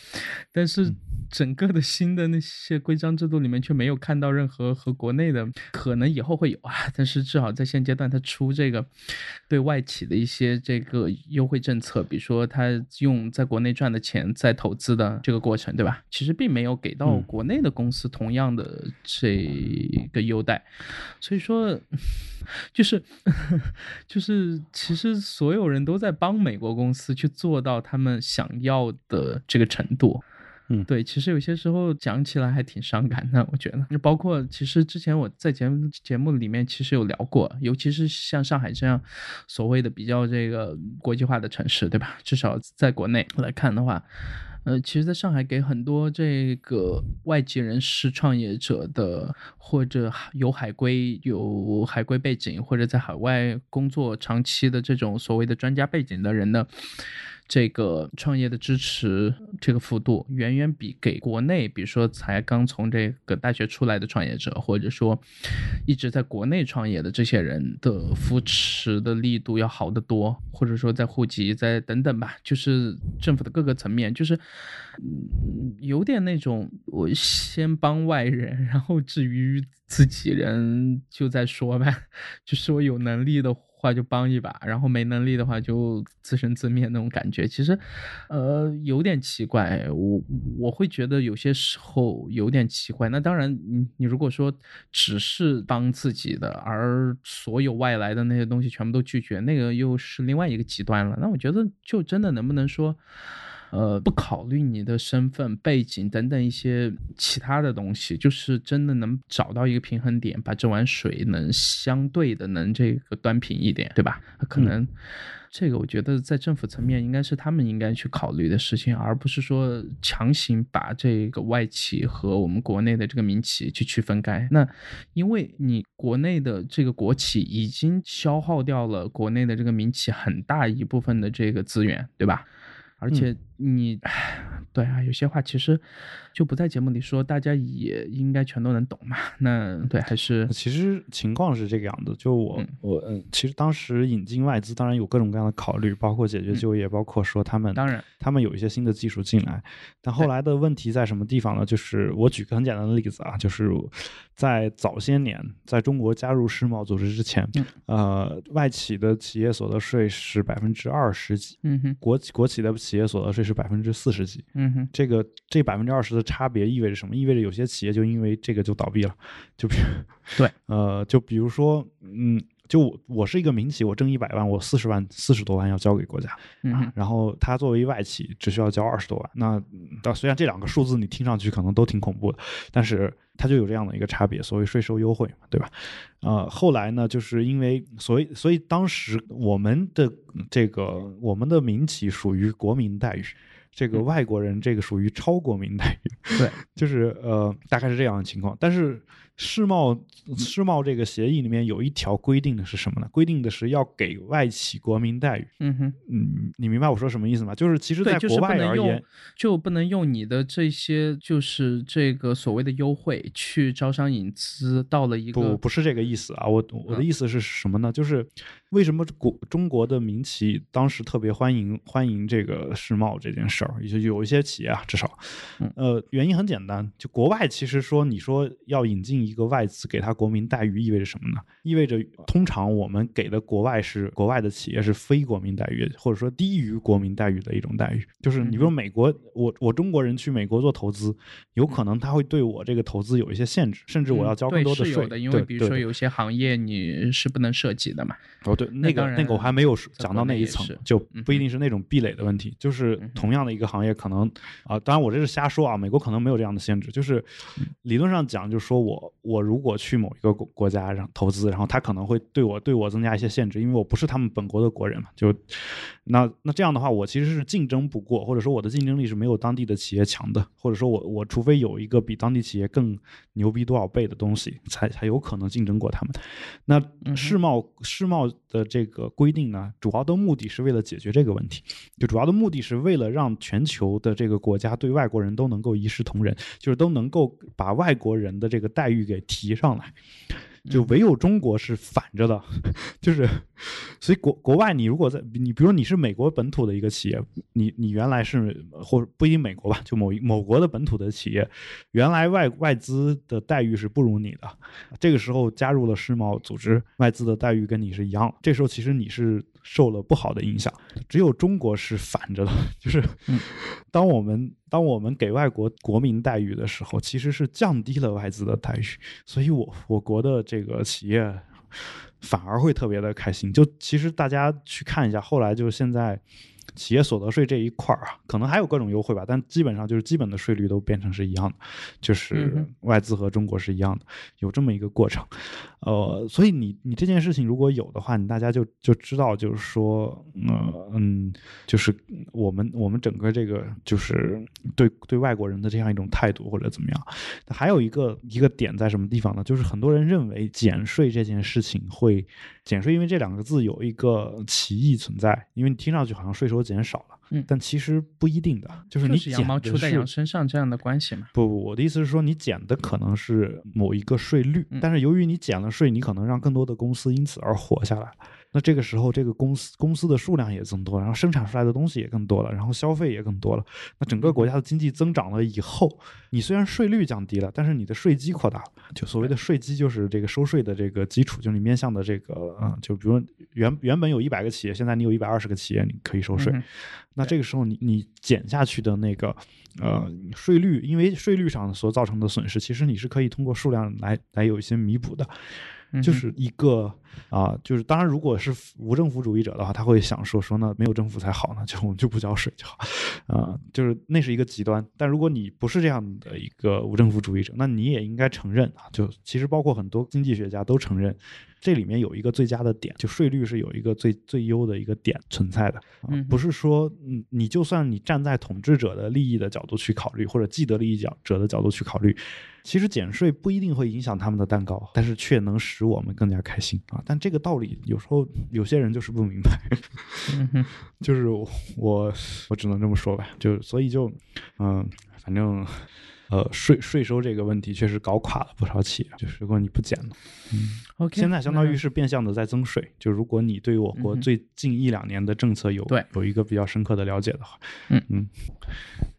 但是整个的新的那些规章制度里面却没有看到任何和国内的，可能以后会有啊，但是至少在现阶段，他出这个对外企的一些这个优惠政策，比如说他用在国内赚的钱再投资的这个过程，对吧？其实并没有给到国内的公司同样的这个优待，所以说就是 就是其实所有人都在帮美国公司去做到他们想要的这个程度。嗯，对，其实有些时候讲起来还挺伤感的，我觉得。就包括其实之前我在节目节目里面其实有聊过，尤其是像上海这样所谓的比较这个国际化的城市，对吧？至少在国内来看的话，呃，其实在上海给很多这个外籍人士创业者的，或者有海归、有海归背景，或者在海外工作长期的这种所谓的专家背景的人呢。这个创业的支持，这个幅度远远比给国内，比如说才刚从这个大学出来的创业者，或者说一直在国内创业的这些人的扶持的力度要好得多，或者说在户籍在等等吧，就是政府的各个层面，就是有点那种我先帮外人，然后至于自己人就再说呗，就是我有能力的。话就帮一把，然后没能力的话就自生自灭那种感觉，其实，呃，有点奇怪。我我会觉得有些时候有点奇怪。那当然，你你如果说只是帮自己的，而所有外来的那些东西全部都拒绝，那个又是另外一个极端了。那我觉得，就真的能不能说？呃，不考虑你的身份背景等等一些其他的东西，就是真的能找到一个平衡点，把这碗水能相对的能这个端平一点，对吧？可能这个我觉得在政府层面应该是他们应该去考虑的事情，而不是说强行把这个外企和我们国内的这个民企去区分开。那因为你国内的这个国企已经消耗掉了国内的这个民企很大一部分的这个资源，对吧？而且你，对啊，有些话其实就不在节目里说，大家也应该全都能懂嘛。那对，还是其实情况是这个样子。就我我嗯，其实当时引进外资，当然有各种各样的考虑，包括解决就业，包括说他们当然他们有一些新的技术进来。但后来的问题在什么地方呢？就是我举个很简单的例子啊，就是在早些年，在中国加入世贸组织之前，呃，外企的企业所得税是百分之二十几，嗯哼，国企国企的。企业所得税是百分之四十几，嗯哼，这个这百分之二十的差别意味着什么？意味着有些企业就因为这个就倒闭了，就比如对，呃，就比如说，嗯，就我我是一个民企，我挣一百万，我四十万四十多万要交给国家，嗯，然后他作为外企只需要交二十多万，那到虽然这两个数字你听上去可能都挺恐怖的，但是它就有这样的一个差别，所谓税收优惠嘛，对吧？呃，后来呢，就是因为所以所以当时我们的这个我们的民企属于国民待遇，这个外国人这个属于超国民待遇，对，就是呃大概是这样的情况，但是。世贸世贸这个协议里面有一条规定的是什么呢？规定的是要给外企国民待遇。嗯哼，嗯，你明白我说什么意思吗？就是其实在国外而言，就不能用你的这些就是这个所谓的优惠去招商引资，到了一个不不是这个意思啊。我我的意思是什么呢？就是为什么国中国的民企当时特别欢迎欢迎这个世贸这件事儿？就有一些企业啊，至少，呃，原因很简单，就国外其实说你说要引进一个外资给他国民待遇，意味着什么呢？意味着通常我们给的国外是国外的企业是非国民待遇，或者说低于国民待遇的一种待遇。就是你比如美国，我我中国人去美国做投资，有可能他会对我这个投资有一些限制，甚至我要交更多的税。的，因为比如说有些行业你是不能涉及的嘛。哦，对，那个那个我还没有讲到那一层，就不一定是那种壁垒的问题，就是同样的一个行业，可能啊，当然我这是瞎说啊，美国可能没有这样的限制，就是理论上讲，就是说我我如果去某一个国国家然后投资，然后他可能会对我对我增加一些限制，因为我不是他们本国的国人嘛，就那那这样的话，我其实是竞争不过，或者说我的竞争力是没有当地的企业强的，或者说我我除非有一个比当地企业更牛逼多少倍的东西，才才有可能竞争过他们。那世贸世贸的这个规定呢，主要的目的是为了解决这个问题，就主要的目的是为了让全球的这个国家对外国人都能够一视同仁，就是都能够把外国人的这个待遇给提上来。就唯有中国是反着的，就是，所以国国外你如果在你比如你是美国本土的一个企业，你你原来是或者不一定美国吧，就某一某国的本土的企业，原来外外资的待遇是不如你的，这个时候加入了世贸组织，外资的待遇跟你是一样，这时候其实你是。受了不好的影响，只有中国是反着的，就是当我们当我们给外国国民待遇的时候，其实是降低了外资的待遇，所以我我国的这个企业反而会特别的开心。就其实大家去看一下，后来就现在。企业所得税这一块儿啊，可能还有各种优惠吧，但基本上就是基本的税率都变成是一样的，就是外资和中国是一样的，有这么一个过程。呃，所以你你这件事情如果有的话，你大家就就知道，就是说，呃嗯，就是我们我们整个这个就是对对外国人的这样一种态度或者怎么样。还有一个一个点在什么地方呢？就是很多人认为减税这件事情会减税，因为这两个字有一个歧义存在，因为你听上去好像税收。减少了，嗯，但其实不一定的，就是你羊毛出在羊身上这样的关系嘛？不不，我的意思是说，你减的可能是某一个税率，但是由于你减了税，你可能让更多的公司因此而活下来。那这个时候，这个公司公司的数量也增多，然后生产出来的东西也更多了，然后消费也更多了。那整个国家的经济增长了以后，你虽然税率降低了，但是你的税基扩大了。就所谓的税基，就是这个收税的这个基础，就是你面向的这个，嗯，就比如原原本有一百个企业，现在你有一百二十个企业，你可以收税。那这个时候，你你减下去的那个，呃，税率，因为税率上所造成的损失，其实你是可以通过数量来来有一些弥补的。就是一个啊，就是当然，如果是无政府主义者的话，他会想说说那没有政府才好呢，就我们就不交税就好，啊，就是那是一个极端。但如果你不是这样的一个无政府主义者，那你也应该承认啊，就其实包括很多经济学家都承认。这里面有一个最佳的点，就税率是有一个最最优的一个点存在的，不是说你，你就算你站在统治者的利益的角度去考虑，或者既得利益角者的角度去考虑，其实减税不一定会影响他们的蛋糕，但是却能使我们更加开心啊！但这个道理有时候有些人就是不明白，就是我我只能这么说吧，就所以就嗯，反正。呃，税税收这个问题确实搞垮了不少企业。就是如果你不减了，嗯，OK，现在相当于是变相的在增税。就如果你对我国最近一两年的政策有对有一个比较深刻的了解的话，嗯嗯，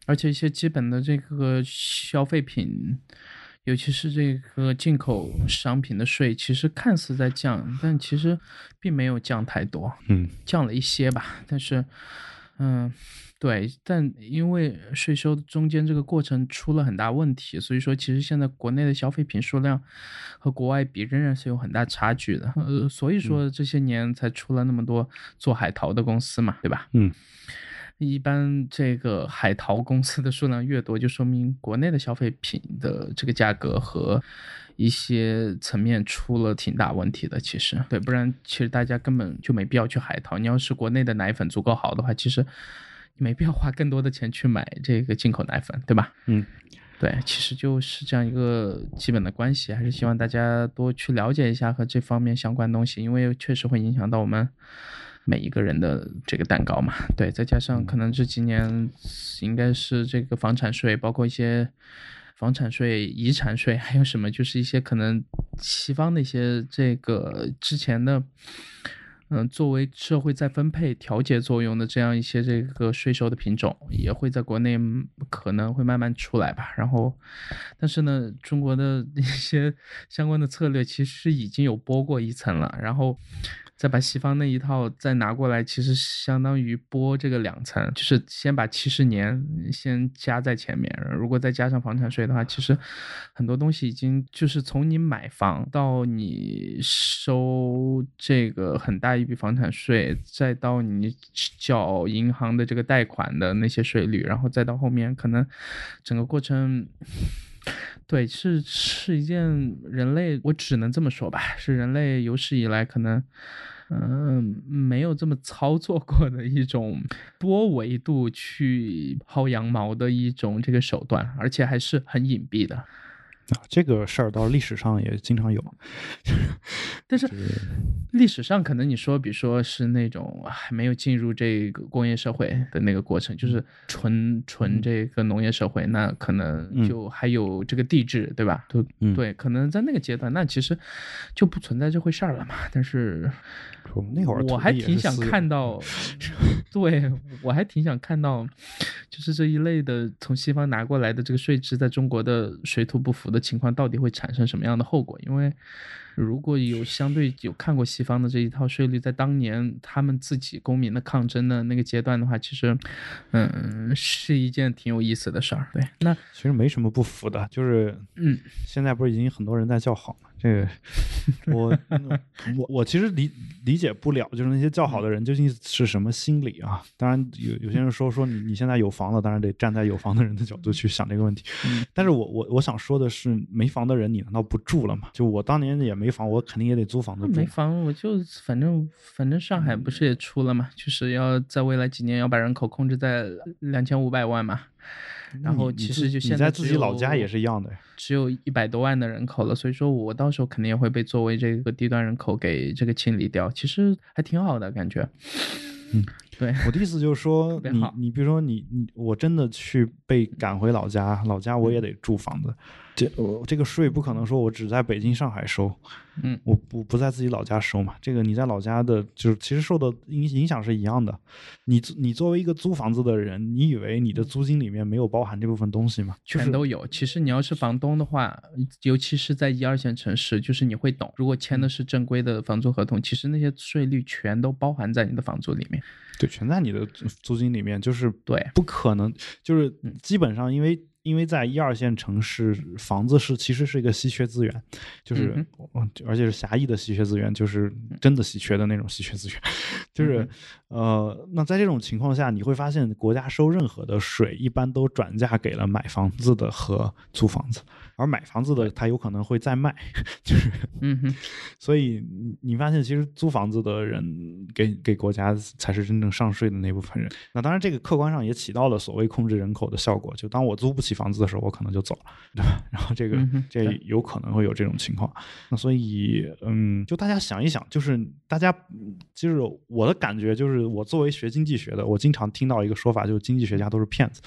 而且一些基本的这个消费品，尤其是这个进口商品的税，其实看似在降，但其实并没有降太多，嗯，降了一些吧。但是，嗯。对，但因为税收中间这个过程出了很大问题，所以说其实现在国内的消费品数量和国外比仍然是有很大差距的。呃，所以说这些年才出了那么多做海淘的公司嘛，对吧？嗯，一般这个海淘公司的数量越多，就说明国内的消费品的这个价格和一些层面出了挺大问题的。其实，对，不然其实大家根本就没必要去海淘。你要是国内的奶粉足够好的话，其实。没必要花更多的钱去买这个进口奶粉，对吧？嗯，对，其实就是这样一个基本的关系，还是希望大家多去了解一下和这方面相关东西，因为确实会影响到我们每一个人的这个蛋糕嘛。对，再加上可能这几年应该是这个房产税，包括一些房产税、遗产税，还有什么，就是一些可能西方的一些这个之前的。嗯，作为社会再分配调节作用的这样一些这个税收的品种，也会在国内可能会慢慢出来吧。然后，但是呢，中国的一些相关的策略其实已经有剥过一层了，然后。再把西方那一套再拿过来，其实相当于剥这个两层，就是先把七十年先加在前面，如果再加上房产税的话，其实很多东西已经就是从你买房到你收这个很大一笔房产税，再到你缴银行的这个贷款的那些税率，然后再到后面可能整个过程。对，是是一件人类，我只能这么说吧，是人类有史以来可能，嗯，没有这么操作过的一种多维度去薅羊毛的一种这个手段，而且还是很隐蔽的。啊，这个事儿到历史上也经常有，但是历史上可能你说，比如说是那种还没有进入这个工业社会的那个过程，就是纯纯这个农业社会，那可能就还有这个地质，对吧？都对，可能在那个阶段，那其实就不存在这回事儿了嘛。但是那会儿我还挺想看到，对我还挺想看到，就是这一类的从西方拿过来的这个税制，在中国的水土不服的。情况到底会产生什么样的后果？因为如果有相对有看过西方的这一套税率，在当年他们自己公民的抗争的那个阶段的话，其实，嗯，是一件挺有意思的事儿。对，那其实没什么不服的，就是，嗯，现在不是已经很多人在叫好吗？这个，我我我其实理理解不了，就是那些叫好的人究竟是什么心理啊？当然有有些人说说你你现在有房了，当然得站在有房的人的角度去想这个问题。但是我我我想说的是，没房的人你难道不住了吗？就我当年也没房，我肯定也得租房子住。没房我就反正反正上海不是也出了嘛，就是要在未来几年要把人口控制在两千五百万嘛。然后其实就现在自己老家也是一样的，只有一百多万的人口了，所以说我到时候肯定也会被作为这个低端人口给这个清理掉，其实还挺好的感觉。嗯，对，我的意思就是说，你你比如说你你我真的去被赶回老家，老家我也得住房子。这我这个税不可能说我只在北京上海收，嗯，我不不在自己老家收嘛。这个你在老家的，就是其实受的影影响是一样的。你你作为一个租房子的人，你以为你的租金里面没有包含这部分东西吗？全都有。其实你要是房东的话，尤其是在一二线城市，就是你会懂。如果签的是正规的房租合同，其实那些税率全都包含在你的房租里面。对，全在你的租金里面，就是对，不可能，就是基本上因为。因为在一二线城市，房子是其实是一个稀缺资源，就是而且是狭义的稀缺资源，就是真的稀缺的那种稀缺资源，就是呃，那在这种情况下，你会发现国家收任何的税，一般都转嫁给了买房子的和租房子。而买房子的他有可能会再卖，就是，嗯，所以你发现其实租房子的人给给国家才是真正上税的那部分人。那当然，这个客观上也起到了所谓控制人口的效果。就当我租不起房子的时候，我可能就走了，对吧？然后这个这有可能会有这种情况。那所以，嗯，就大家想一想，就是大家就是我的感觉，就是我作为学经济学的，我经常听到一个说法，就是经济学家都是骗子。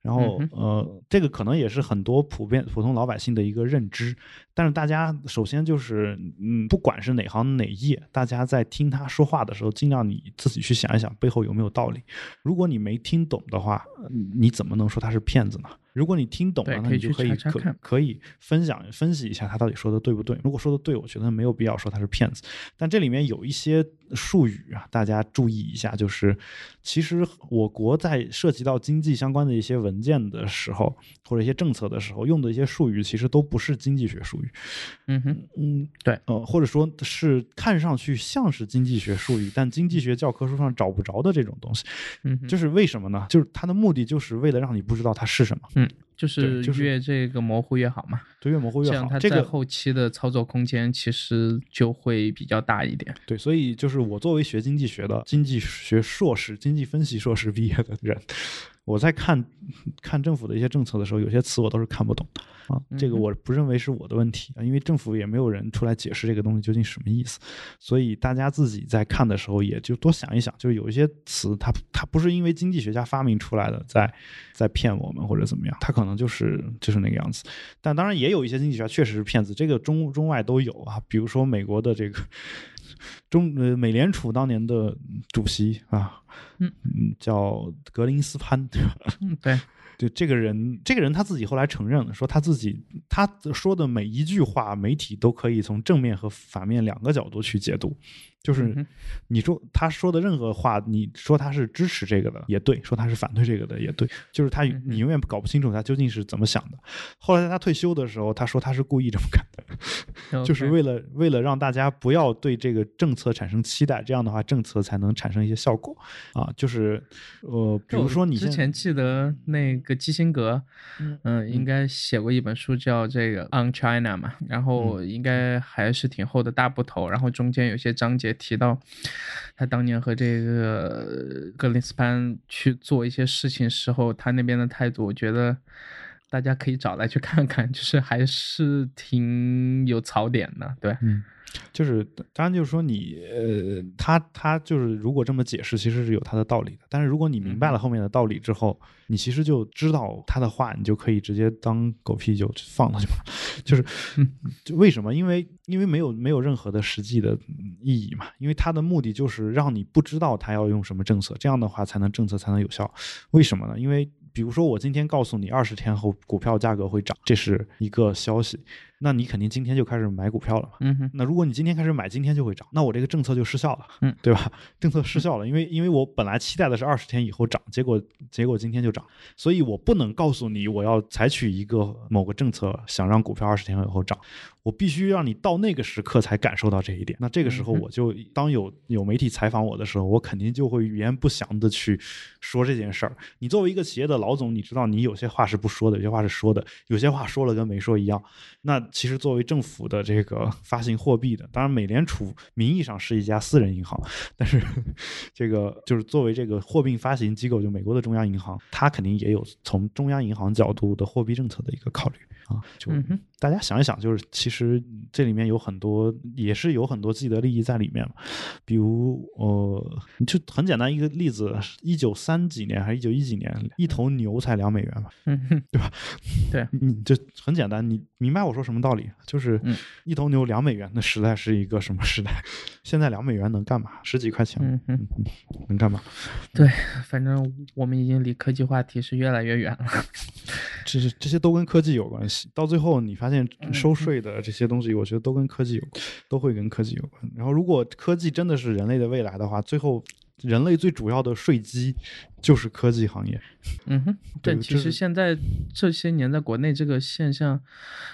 然后，呃，这个可能也是很多普遍普通老百姓的一个认知。但是大家首先就是，嗯，不管是哪行哪业，大家在听他说话的时候，尽量你自己去想一想背后有没有道理。如果你没听懂的话，你怎么能说他是骗子呢？如果你听懂了，那你就可以可可以分享分析一下他到底说的对不对。如果说的对，我觉得没有必要说他是骗子。但这里面有一些术语啊，大家注意一下，就是其实我国在涉及到经济相关的一些文件的时候，或者一些政策的时候，用的一些术语，其实都不是经济学术语。嗯哼，嗯，对，呃，或者说是看上去像是经济学术语，但经济学教科书上找不着的这种东西。嗯，就是为什么呢？就是它的目的就是为了让你不知道它是什么。嗯。就是越这个模糊越好嘛，对，越模糊越好。这样它在后期的操作空间其实就会比较大一点。对，所以就是我作为学经济学的经济学硕士、经济分析硕士毕业的人。我在看看政府的一些政策的时候，有些词我都是看不懂的啊。这个我不认为是我的问题啊，因为政府也没有人出来解释这个东西究竟什么意思。所以大家自己在看的时候，也就多想一想，就是有一些词，它它不是因为经济学家发明出来的，在在骗我们或者怎么样，它可能就是就是那个样子。但当然也有一些经济学家确实是骗子，这个中中外都有啊。比如说美国的这个。中呃美联储当年的主席啊，嗯嗯，叫格林斯潘，对吧？嗯，对，就这个人，这个人他自己后来承认了，说他自己他说的每一句话，媒体都可以从正面和反面两个角度去解读。就是你说他说的任何话，你说他是支持这个的也对，说他是反对这个的也对，就是他你永远搞不清楚他究竟是怎么想的。后来在他退休的时候，他说他是故意这么干的，就是为了为了让大家不要对这个政策产生期待，这样的话政策才能产生一些效果。啊。就是呃，比如说你之前记得那个基辛格，嗯、应该写过一本书叫这个《On China》嘛，然后应该还是挺厚的大部头，然后中间有些章节也提到他当年和这个格林斯潘去做一些事情时候，他那边的态度，我觉得大家可以找来去看看，就是还是挺有槽点的，对，嗯，就是当然就是说你呃，他他就是如果这么解释，其实是有他的道理的。但是如果你明白了后面的道理之后，你其实就知道他的话，你就可以直接当狗屁就放了就。就是就为什么？因为因为没有没有任何的实际的嗯意义嘛。因为他的目的就是让你不知道他要用什么政策，这样的话才能政策才能有效。为什么呢？因为比如说我今天告诉你二十天后股票价格会涨，这是一个消息，那你肯定今天就开始买股票了嘛。嗯哼，那如果你今天开始买，今天就会涨，那我这个政策就失效了，嗯，对吧？政策失效了，因为因为我本来期待的是二十天以后涨，结果结果今天就涨，所以我不能告诉你我要采取一个某个政策，想让股票二十天以后涨，我必须让你到那个时刻才感受到这一点。那这个时候我就当有有媒体采访我的时候，我肯定就会语言不详的去说这件事儿。你作为一个企业的老总，你知道你有些话是不说的，有些话是说的，有些话说了跟没说一样。那其实作为政府的这个 发行货币的，当然美联储名义上是一家私人银行，但是 这个就是作为这个货币发行机构，就美国的中央银行，它肯定也有从中央银行角度的货币政策的一个考虑啊。就大家想一想，就是其实这里面有很多，也是有很多自己的利益在里面嘛。比如呃，就很简单一个例子，一九三几年还是一九一几年，一头牛才两美元嘛。嗯，对吧？对，你这很简单，你明白我说什么道理？就是嗯一头牛两美元那时代是一个什么时代？现在两美元能干嘛？十几块钱，嗯哼。嗯能干嘛？对，反正我们已经离科技话题是越来越远了。这是这些都跟科技有关系。到最后，你发现嗯收税的这些东西，我觉得都跟科技有关，都会跟科技有关。然后，如果科技真的是人类的未来的话，最后人类最主要的税基就是科技行业。嗯哼，对，其实现在这些年在国内这个现象，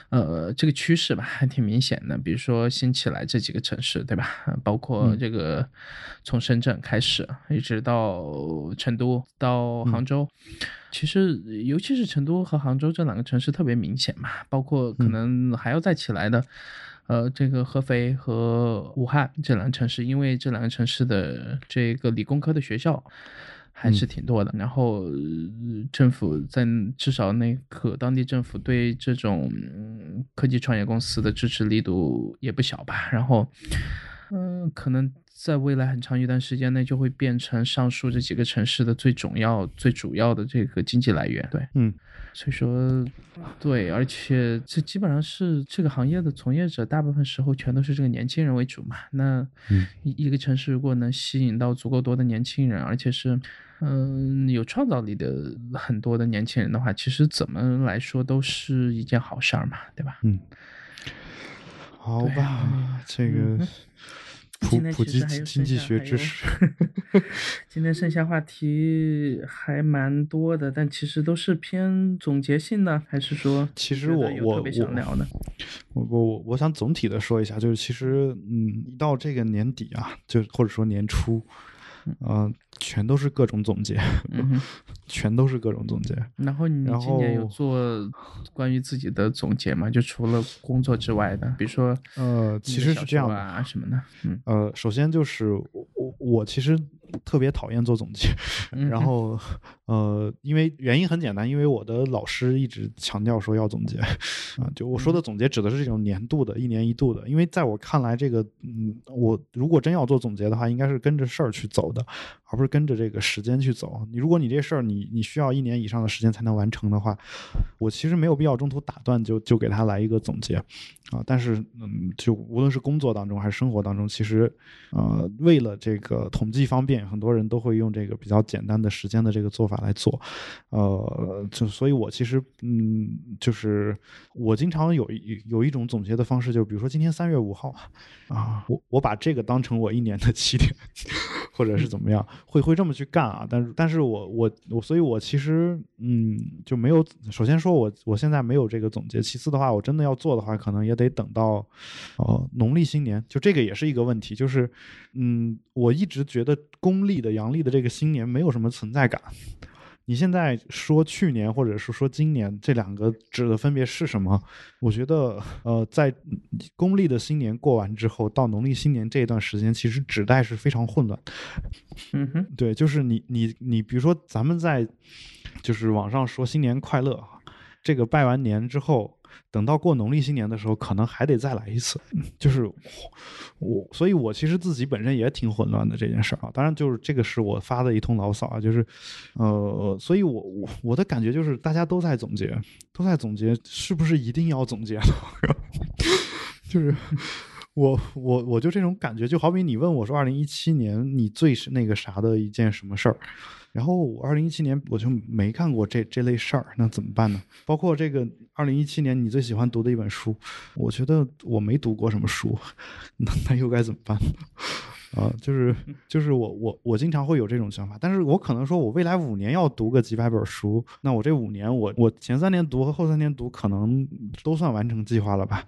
呃，这个趋势吧，还挺明显的。比如说新起来这几个城市，对吧？呃包括嗯这个从深圳开始，一直到成都到杭州。其实，尤其是成都和杭州这两个城市特别明显嘛，包括可嗯能还要再起来的，呃，这个合肥和武汉这两个城市，因为这两个城市的这个理工科的学校还是挺多的。然后、呃政府在至少那个当地政府对这种、嗯科技创业公司的支持力度也不小吧。然后，嗯、可能在未来很长一段时间内就会变成上述这几个城市的最重要、最主要的这个经济来源。对，嗯所以说，对，而且这基本上是这个行业的从业者，大部分时候全都是这个年轻人为主嘛。那嗯一一个城市如果能吸引到足够多的年轻人，而且是嗯有创造力的很多的年轻人的话，其实怎么来说都是一件好事儿嘛，对吧？嗯，好对吧，这嗯个普普及经济学知识。今天剩下话题还蛮多的，但其实都是偏总结性的，还是说其实我我我特别想我聊的？我我我想总体的说一下，就是其实嗯，一到这个年底啊，就或者说年初，呃，全都是各种总结。全都是各种总结。然后你今年有做关于自己的总结吗？就除了工作之外的，比如说呃，其实是这样的，啊什么的，嗯呃，首先就是我我我其实特别讨厌做总结，然后呃，因为原因很简单，因为我的老师一直强调说要总结啊，就我说的总结指的是这种年度的、一年一度的，因为在我看来，这个嗯，我如果真要做总结的话，应该是跟着事儿去走的，而不是跟着这个时间去走。你如果你这事儿你你需要一年以上的时间才能完成的话，我其实没有必要中途打断就就给他来一个总结啊。但是嗯，就无论是工作当中还是生活当中，其实呃，为了这个统计方便，很多人都会用这个比较简单的时间的这个做法来做，呃，就所以，我其实嗯，就是我经常有一有一种总结的方式，就比如说今天三月五号啊，我我把这个当成我一年的起点，或者是怎么样，会会这么去干啊。但是，但是我我我，所以我其实嗯，就没有。首先说我我现在没有这个总结，其次的话，我真的要做的话，可能也得等到呃农历新年，就这个也是一个问题，就是嗯，我一直觉得公历的阳历的这个新年没有什么存在感。你现在说去年或者是说今年这两个指的分别是什么？我觉得呃，在公历的新年过完之后，到农历新年这一段时间，其实指代是非常混乱。嗯哼，对，就是你你你，比如说咱们在就是网上说新年快乐，这个拜完年之后。等到过农历新年的时候，可能还得再来一次，就是我，所以我其实自己本身也挺混乱的这件事儿啊。当然，就是这个是我发的一通牢骚啊，就是，呃，所以我我我的感觉就是大家都在总结，都在总结，是不是一定要总结？就是我我我就这种感觉，就好比你问我说，二零一七年你最是那个啥的一件什么事儿？然后我二零一七年我就没干过这这类事儿，那怎么办呢？包括这个二零一七年你最喜欢读的一本书，我觉得我没读过什么书，那那又该怎么办？啊，就是就是我我我经常会有这种想法，但是我可能说我未来五年要读个几百本书，那我这五年我我前三年读和后三年读可能都算完成计划了吧？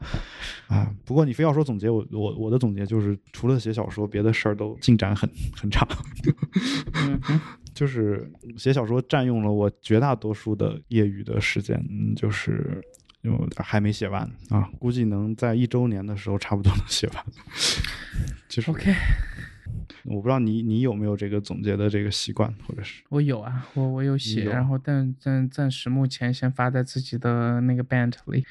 啊，不过你非要说总结，我我我的总结就是除了写小说，别的事儿都进展很很差。就是写小说占用了我绝大多数的业余的时间，就是就还没写完啊，估计能在一周年的时候差不多能写完。就是 OK。我不知道你你有没有这个总结的这个习惯，或者是我有啊，我我有写，然后但暂暂时目前先发在自己的那个 band 里，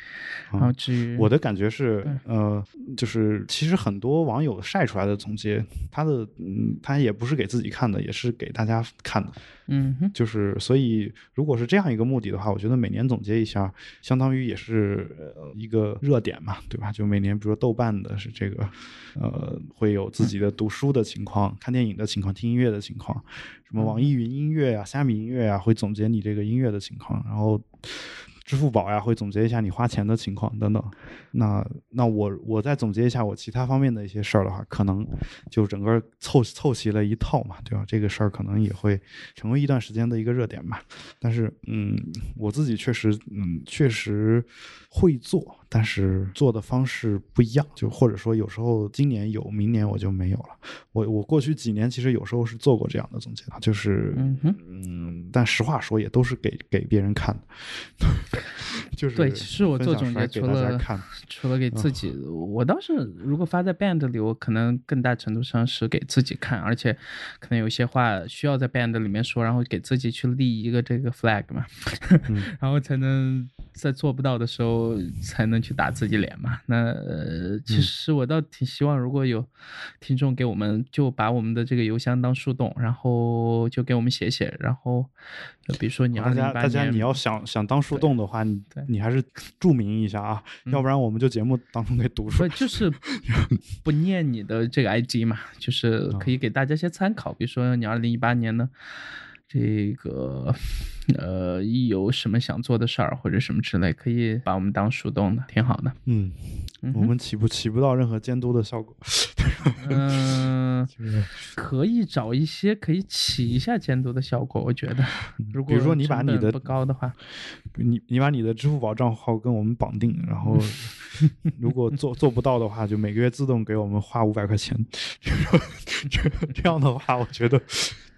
然后至于我的感觉是，呃，就是其实很多网友晒出来的总结，他的嗯，他也不是给自己看的，也是给大家看的，嗯，就是所以如果是这样一个目的的话，我觉得每年总结一下，相当于也是一个热点嘛，对吧？就每年比如说豆瓣的是这个，呃，会有自己的读书的情况。看电影的情况，听音乐的情况，什么网易云音乐啊、虾米音乐啊，会总结你这个音乐的情况，然后。支付宝呀，会总结一下你花钱的情况等等。那那我我再总结一下我其他方面的一些事儿的话，可能就整个凑凑齐了一套嘛，对吧？这个事儿可能也会成为一段时间的一个热点吧。但是，嗯，我自己确实，嗯，确实会做，但是做的方式不一样。就或者说，有时候今年有，明年我就没有了。我我过去几年其实有时候是做过这样的总结的，就是嗯嗯，但实话说，也都是给给别人看的。就是对，其实我做总结除了除了给自己，我倒是如果发在 band 里，我可能更大程度上是给自己看，而且可能有些话需要在 band 里面说，然后给自己去立一个这个 flag 嘛，然后才能在做不到的时候才能去打自己脸嘛。那其实我倒挺希望，如果有听众给我们，就把我们的这个邮箱当树洞，然后就给我们写写，然后比如说你二零八年，大家你要想想当树洞的话，你你还是注明一下啊，要不然我们就节目当中给读出来。就是 不念你的这个 ID 嘛，就是可以给大家一些参考。比如说你二零一八年呢，这个呃一有什么想做的事儿或者什么之类，可以把我们当树洞的，挺好的。嗯，我们起不起不到任何监督的效果。嗯，可以找一些可以起一下监督的效果，我觉得。如果比如说你把你的不高的话，你你把你的支付宝账号跟我们绑定，然后 如果做做不到的话，就每个月自动给我们花五百块钱。这这样的话，我觉得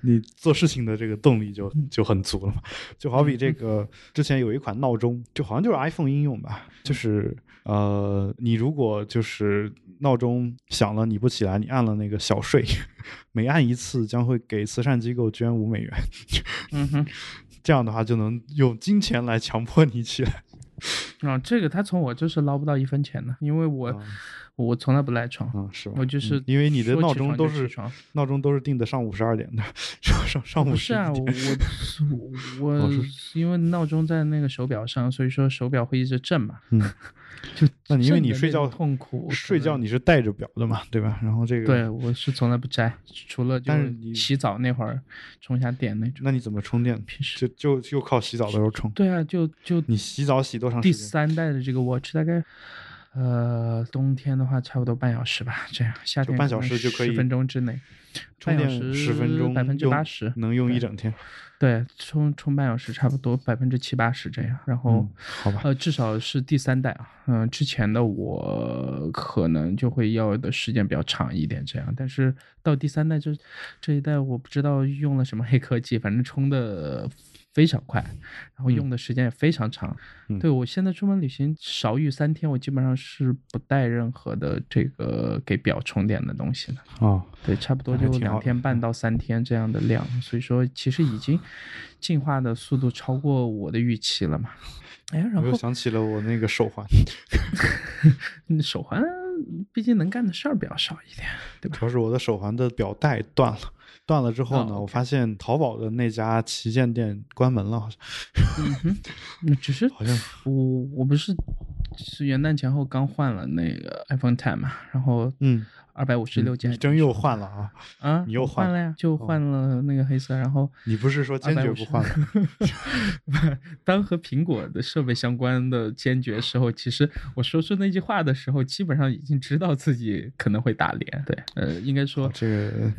你做事情的这个动力就就很足了嘛。就好比这个之前有一款闹钟，就好像就是 iPhone 应用吧，就是呃，你如果就是闹钟响了你不起来，你按了那个小睡，每按一次将会给慈善机构捐五美元。嗯哼，这样的话就能用金钱来强迫你起来。啊，这个他从我就是捞不到一分钱的，因为我、啊我从来不赖床，啊，是吧？我就是嗯因为你的闹钟都是闹钟都是定的上午十二点的，上上上午不是啊，我点我 我哦因为闹钟在那个手表上，所以说手表会一直震嘛。嗯，就那你因为你睡觉痛苦，睡觉你是带着表的嘛，对吧？然后这个对，我是从来不摘，除了就但是你洗澡那会儿充下电那种。那你怎么充电？平时就就就靠洗澡的时候充。对啊，就就你洗澡洗多长时间？第三代的这个 watch 大概。呃，冬天的话差不多半小时吧，这样夏天半小时就可以十分钟之内，充小电时10分钟百分之八十，能用一整天。对，充充半小时差不多百分之七八十这样，然后、嗯，好吧。呃，至少是第三代啊，嗯、之前的我可能就会要的时间比较长一点，这样，但是到第三代这这一代，我不知道用了什么黑科技，反正充的非常快，然后用的时间也非常长。嗯对我现在出门旅行少于三天，我基本上是不带任何的这个给表充电的东西的。啊，对，差不多就两天半到三天这样的量，所以说其实已经进化的速度超过我的预期了嘛。哎，然后我又想起了我那个手环，嗯手环毕竟能干的事儿比较少一点，对吧？主要是我的手环的表带断了。断了之后呢，哦我发现淘宝的那家旗舰店关门了，好像嗯哼，那只是好像我我不是是元旦前后刚换了那个 iPhone Ten 嘛，然后嗯，二百五十六 G，你真又换了啊！啊，你又换了呀，就换了那个黑色，然后你不是说坚决不换吗？当和苹果的设备相关的坚决时候，其实我说出那句话的时候，基本上已经知道自己可能会打脸。对，呃，应该说这个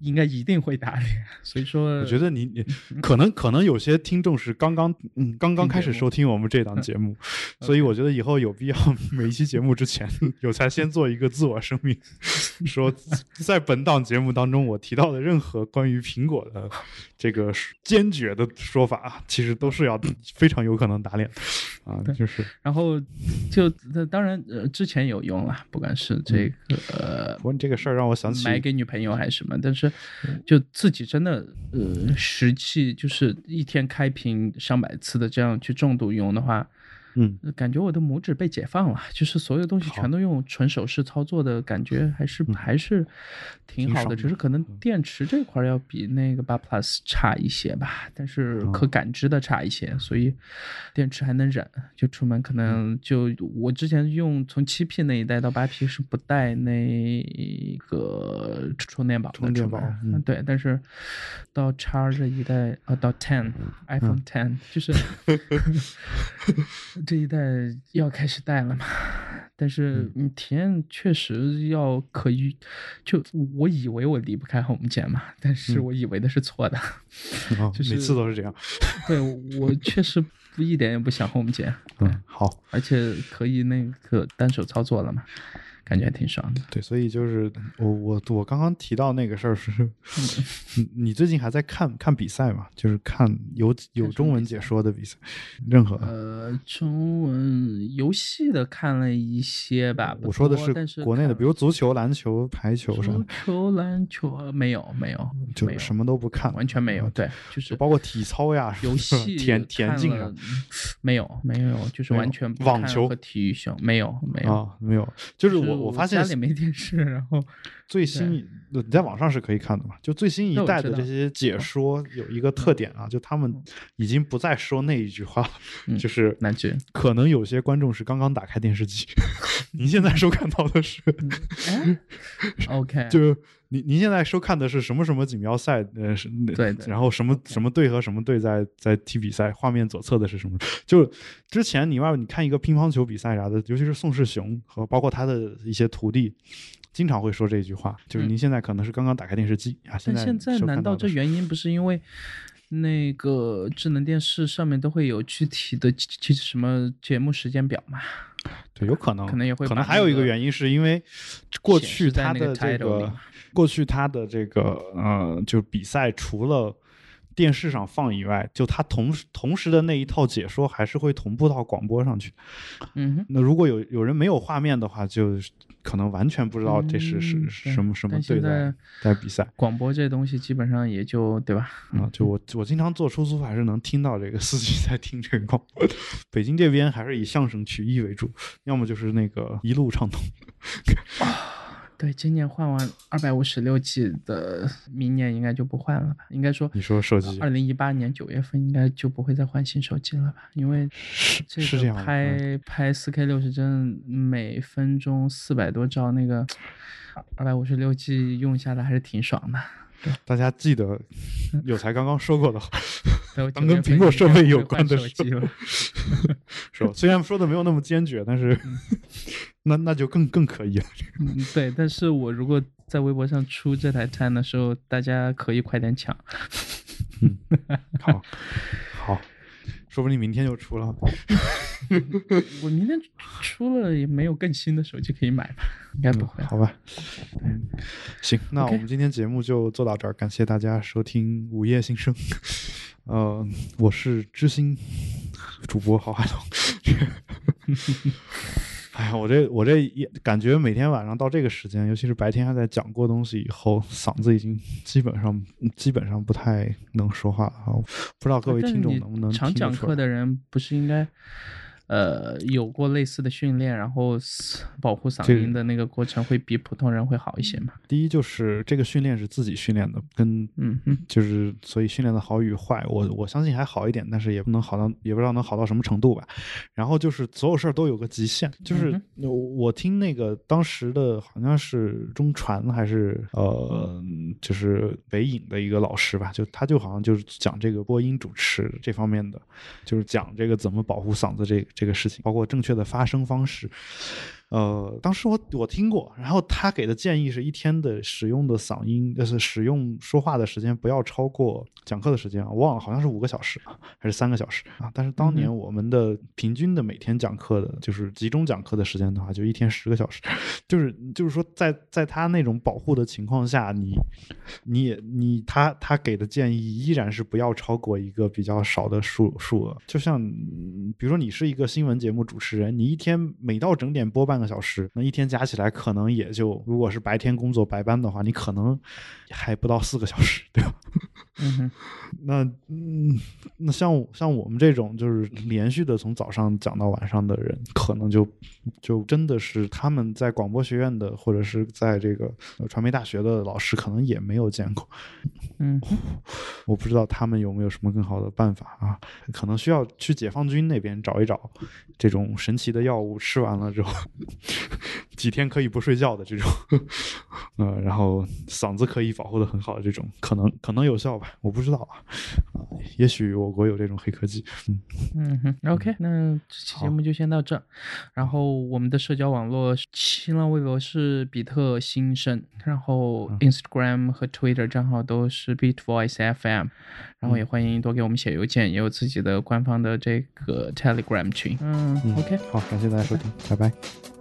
应该一定会打脸。所以说，我觉得你你 可能可能有些听众是刚刚嗯刚刚开始收听我们这档节目，所以我觉得以后有必要 每一期节目之前有才先做一个自我声明，说在本档节目当中我提到的任何关于苹果的这个坚决的说法啊，其实都是要非常有可能打脸的啊，就是然后就那当然呃之前有用了，不管是这个、呃不过你这个事儿让我想起买给女朋友还是什么，但是就自己真的呃实际就是一天开屏上百次的这样去重度用的话，嗯。呃感觉我的拇指被解放了，就是所有东西全都用纯手势操作的感觉，还是、还是挺好的。只是可能电池这块要比那个八 Plus 差一些吧，但是嗯可感知的差一些，所以电池还能忍。就出门可能就我之前用从七 P 那一代到八 P 是不带那个充电宝的充电宝嗯对，但是到叉这一代啊，到 Ten iPhone Ten 就是 这一代要开始带了嘛，但是你体验确实要可以，就我以为我离不开 Home 键嘛，但是我以为的是错的，啊，就是每次都是这样，对我确实不一点也不想 Home 键，对，嗯，好。而且可以那个单手操作了嘛，感觉还挺爽的。对，所以就是我我我刚刚提到那个事儿是，你 你最近还在看看比赛嘛？就是看有有中文解说的比赛，任何呃，中文游戏的看了一些吧，我说的是国内的，比如足球、篮球、排球啥足的，球、篮球呃没有没有，就什么都不看，完全没有，啊对，就是就包括体操呀、游戏田田径啊没有没有，就是完全网球和体育秀没有没有，啊，没有，就是是我我发现家里没电视，然后 最新一你在网上是可以看的嘛，就最新一代的这些解说有一个特点啊，就他们已经不再说那一句话就是那就可能有些观众是刚刚打开电视机，您现在收看到的是，嗯 OK 就您您现在收看的是什么什么锦标赛，呃，是，对对然后什么什么队和什么队在在踢比赛，画面左侧的是什么？就之前你外你看一个乒乓球比赛啥的，尤其是宋世雄和包括他的一些徒弟。经常会说这句话，就是嗯您现在可能是刚刚打开电视机啊，在但现在难道这原因不是因为那个智能电视上面都会有具体的什么节目时间表嘛？对，有可能，可能也会可能还有一个原因是因为过去他的这个，过去他的这个呃，就比赛除了。电视上放以外，就他同时同时的那一套解说还是会同步到广播上去。嗯，那如果有有人没有画面的话，就可能完全不知道这是是什么什么队在在比赛。广播这东西基本上也就对吧？啊，就我我经常坐出租还是能听到这个司机在听这个广播。北京这边还是以相声曲艺为主，要么就是那个一路畅通。对，今年换完二百五十六 G 的，明年应该就不换了吧？应该说，你说手机，二零一八年九月份应该就不会再换新手机了吧？因为这个拍拍四 K 六十帧，每分钟四百多兆，那个二百五十六 G 用下来还是挺爽的。大家记得有才刚刚说过的话，当跟苹果设备有关的时候 是吧？虽然说的没有那么坚决，但是 那那就更更可以了。嗯，对。但是我如果在微博上出这台餐的时候，大家可以快点抢。嗯，好，好。说不定明天就出了。我明天出了也没有更新的手机可以买吧？应该不会。好吧。嗯，行，那我们今天节目就做到这儿，感谢大家收听《午夜心声》。呃，我是知心主播郝海龙。哎呀，我这我这也感觉每天晚上到这个时间，尤其是白天还在讲过东西以后，嗓子已经基本上基本上不太能说话了啊！不知道各位听众能不能常讲课的人不是应该？呃，有过类似的训练，然后保护嗓音的那个过程会比普通人会好一些吗？第一就是这个训练是自己训练的，跟嗯嗯，就是所以训练的好与坏，我我相信还好一点，但是也不能好到，也不知道能好到什么程度吧。然后就是所有事儿都有个极限，就是我听那个当时的好像是中传还是呃，就是北影的一个老师吧，就他就好像就是讲这个播音主持这方面的，就是讲这个怎么保护嗓子这。这个事情，包括正确的发声方式。呃，当时我我听过，然后他给的建议是一天的使用的嗓音，就是使用说话的时间不要超过讲课的时间啊，我忘了好像是五个小时还是三个小时啊。但是当年我们的平均的每天讲课的，就是集中讲课的时间的话，就一天十个小时，就是就是说在在他那种保护的情况下，你你你他他给的建议依然是不要超过一个比较少的数数额。就像比如说你是一个新闻节目主持人，你一天每到整点播半。半个小时，那一天加起来可能也就，如果是白天工作白班的话，你可能还不到四个小时，对吧？嗯，那嗯，那像像我们这种就是连续的从早上讲到晚上的人，可能就就真的是他们在广播学院的或者是在这个传媒大学的老师，可能也没有见过。嗯，我不知道他们有没有什么更好的办法啊？可能需要去解放军那边找一找这种神奇的药物，吃完了之后几天可以不睡觉的这种，呃，然后嗓子可以保护的很好的这种，可能可能有效吧。我不知道啊，啊，也许我国有这种黑科技。嗯嗯哼，OK，那这期节目就先到这。然后我们的社交网络，新浪微博是比特新生，然后 Instagram 和 Twitter 账号都是 BeatVoiceFM，然后也欢迎多给我们写邮件，也有自己的官方的这个 Telegram 群。嗯，OK，好，感谢大家收听，拜拜。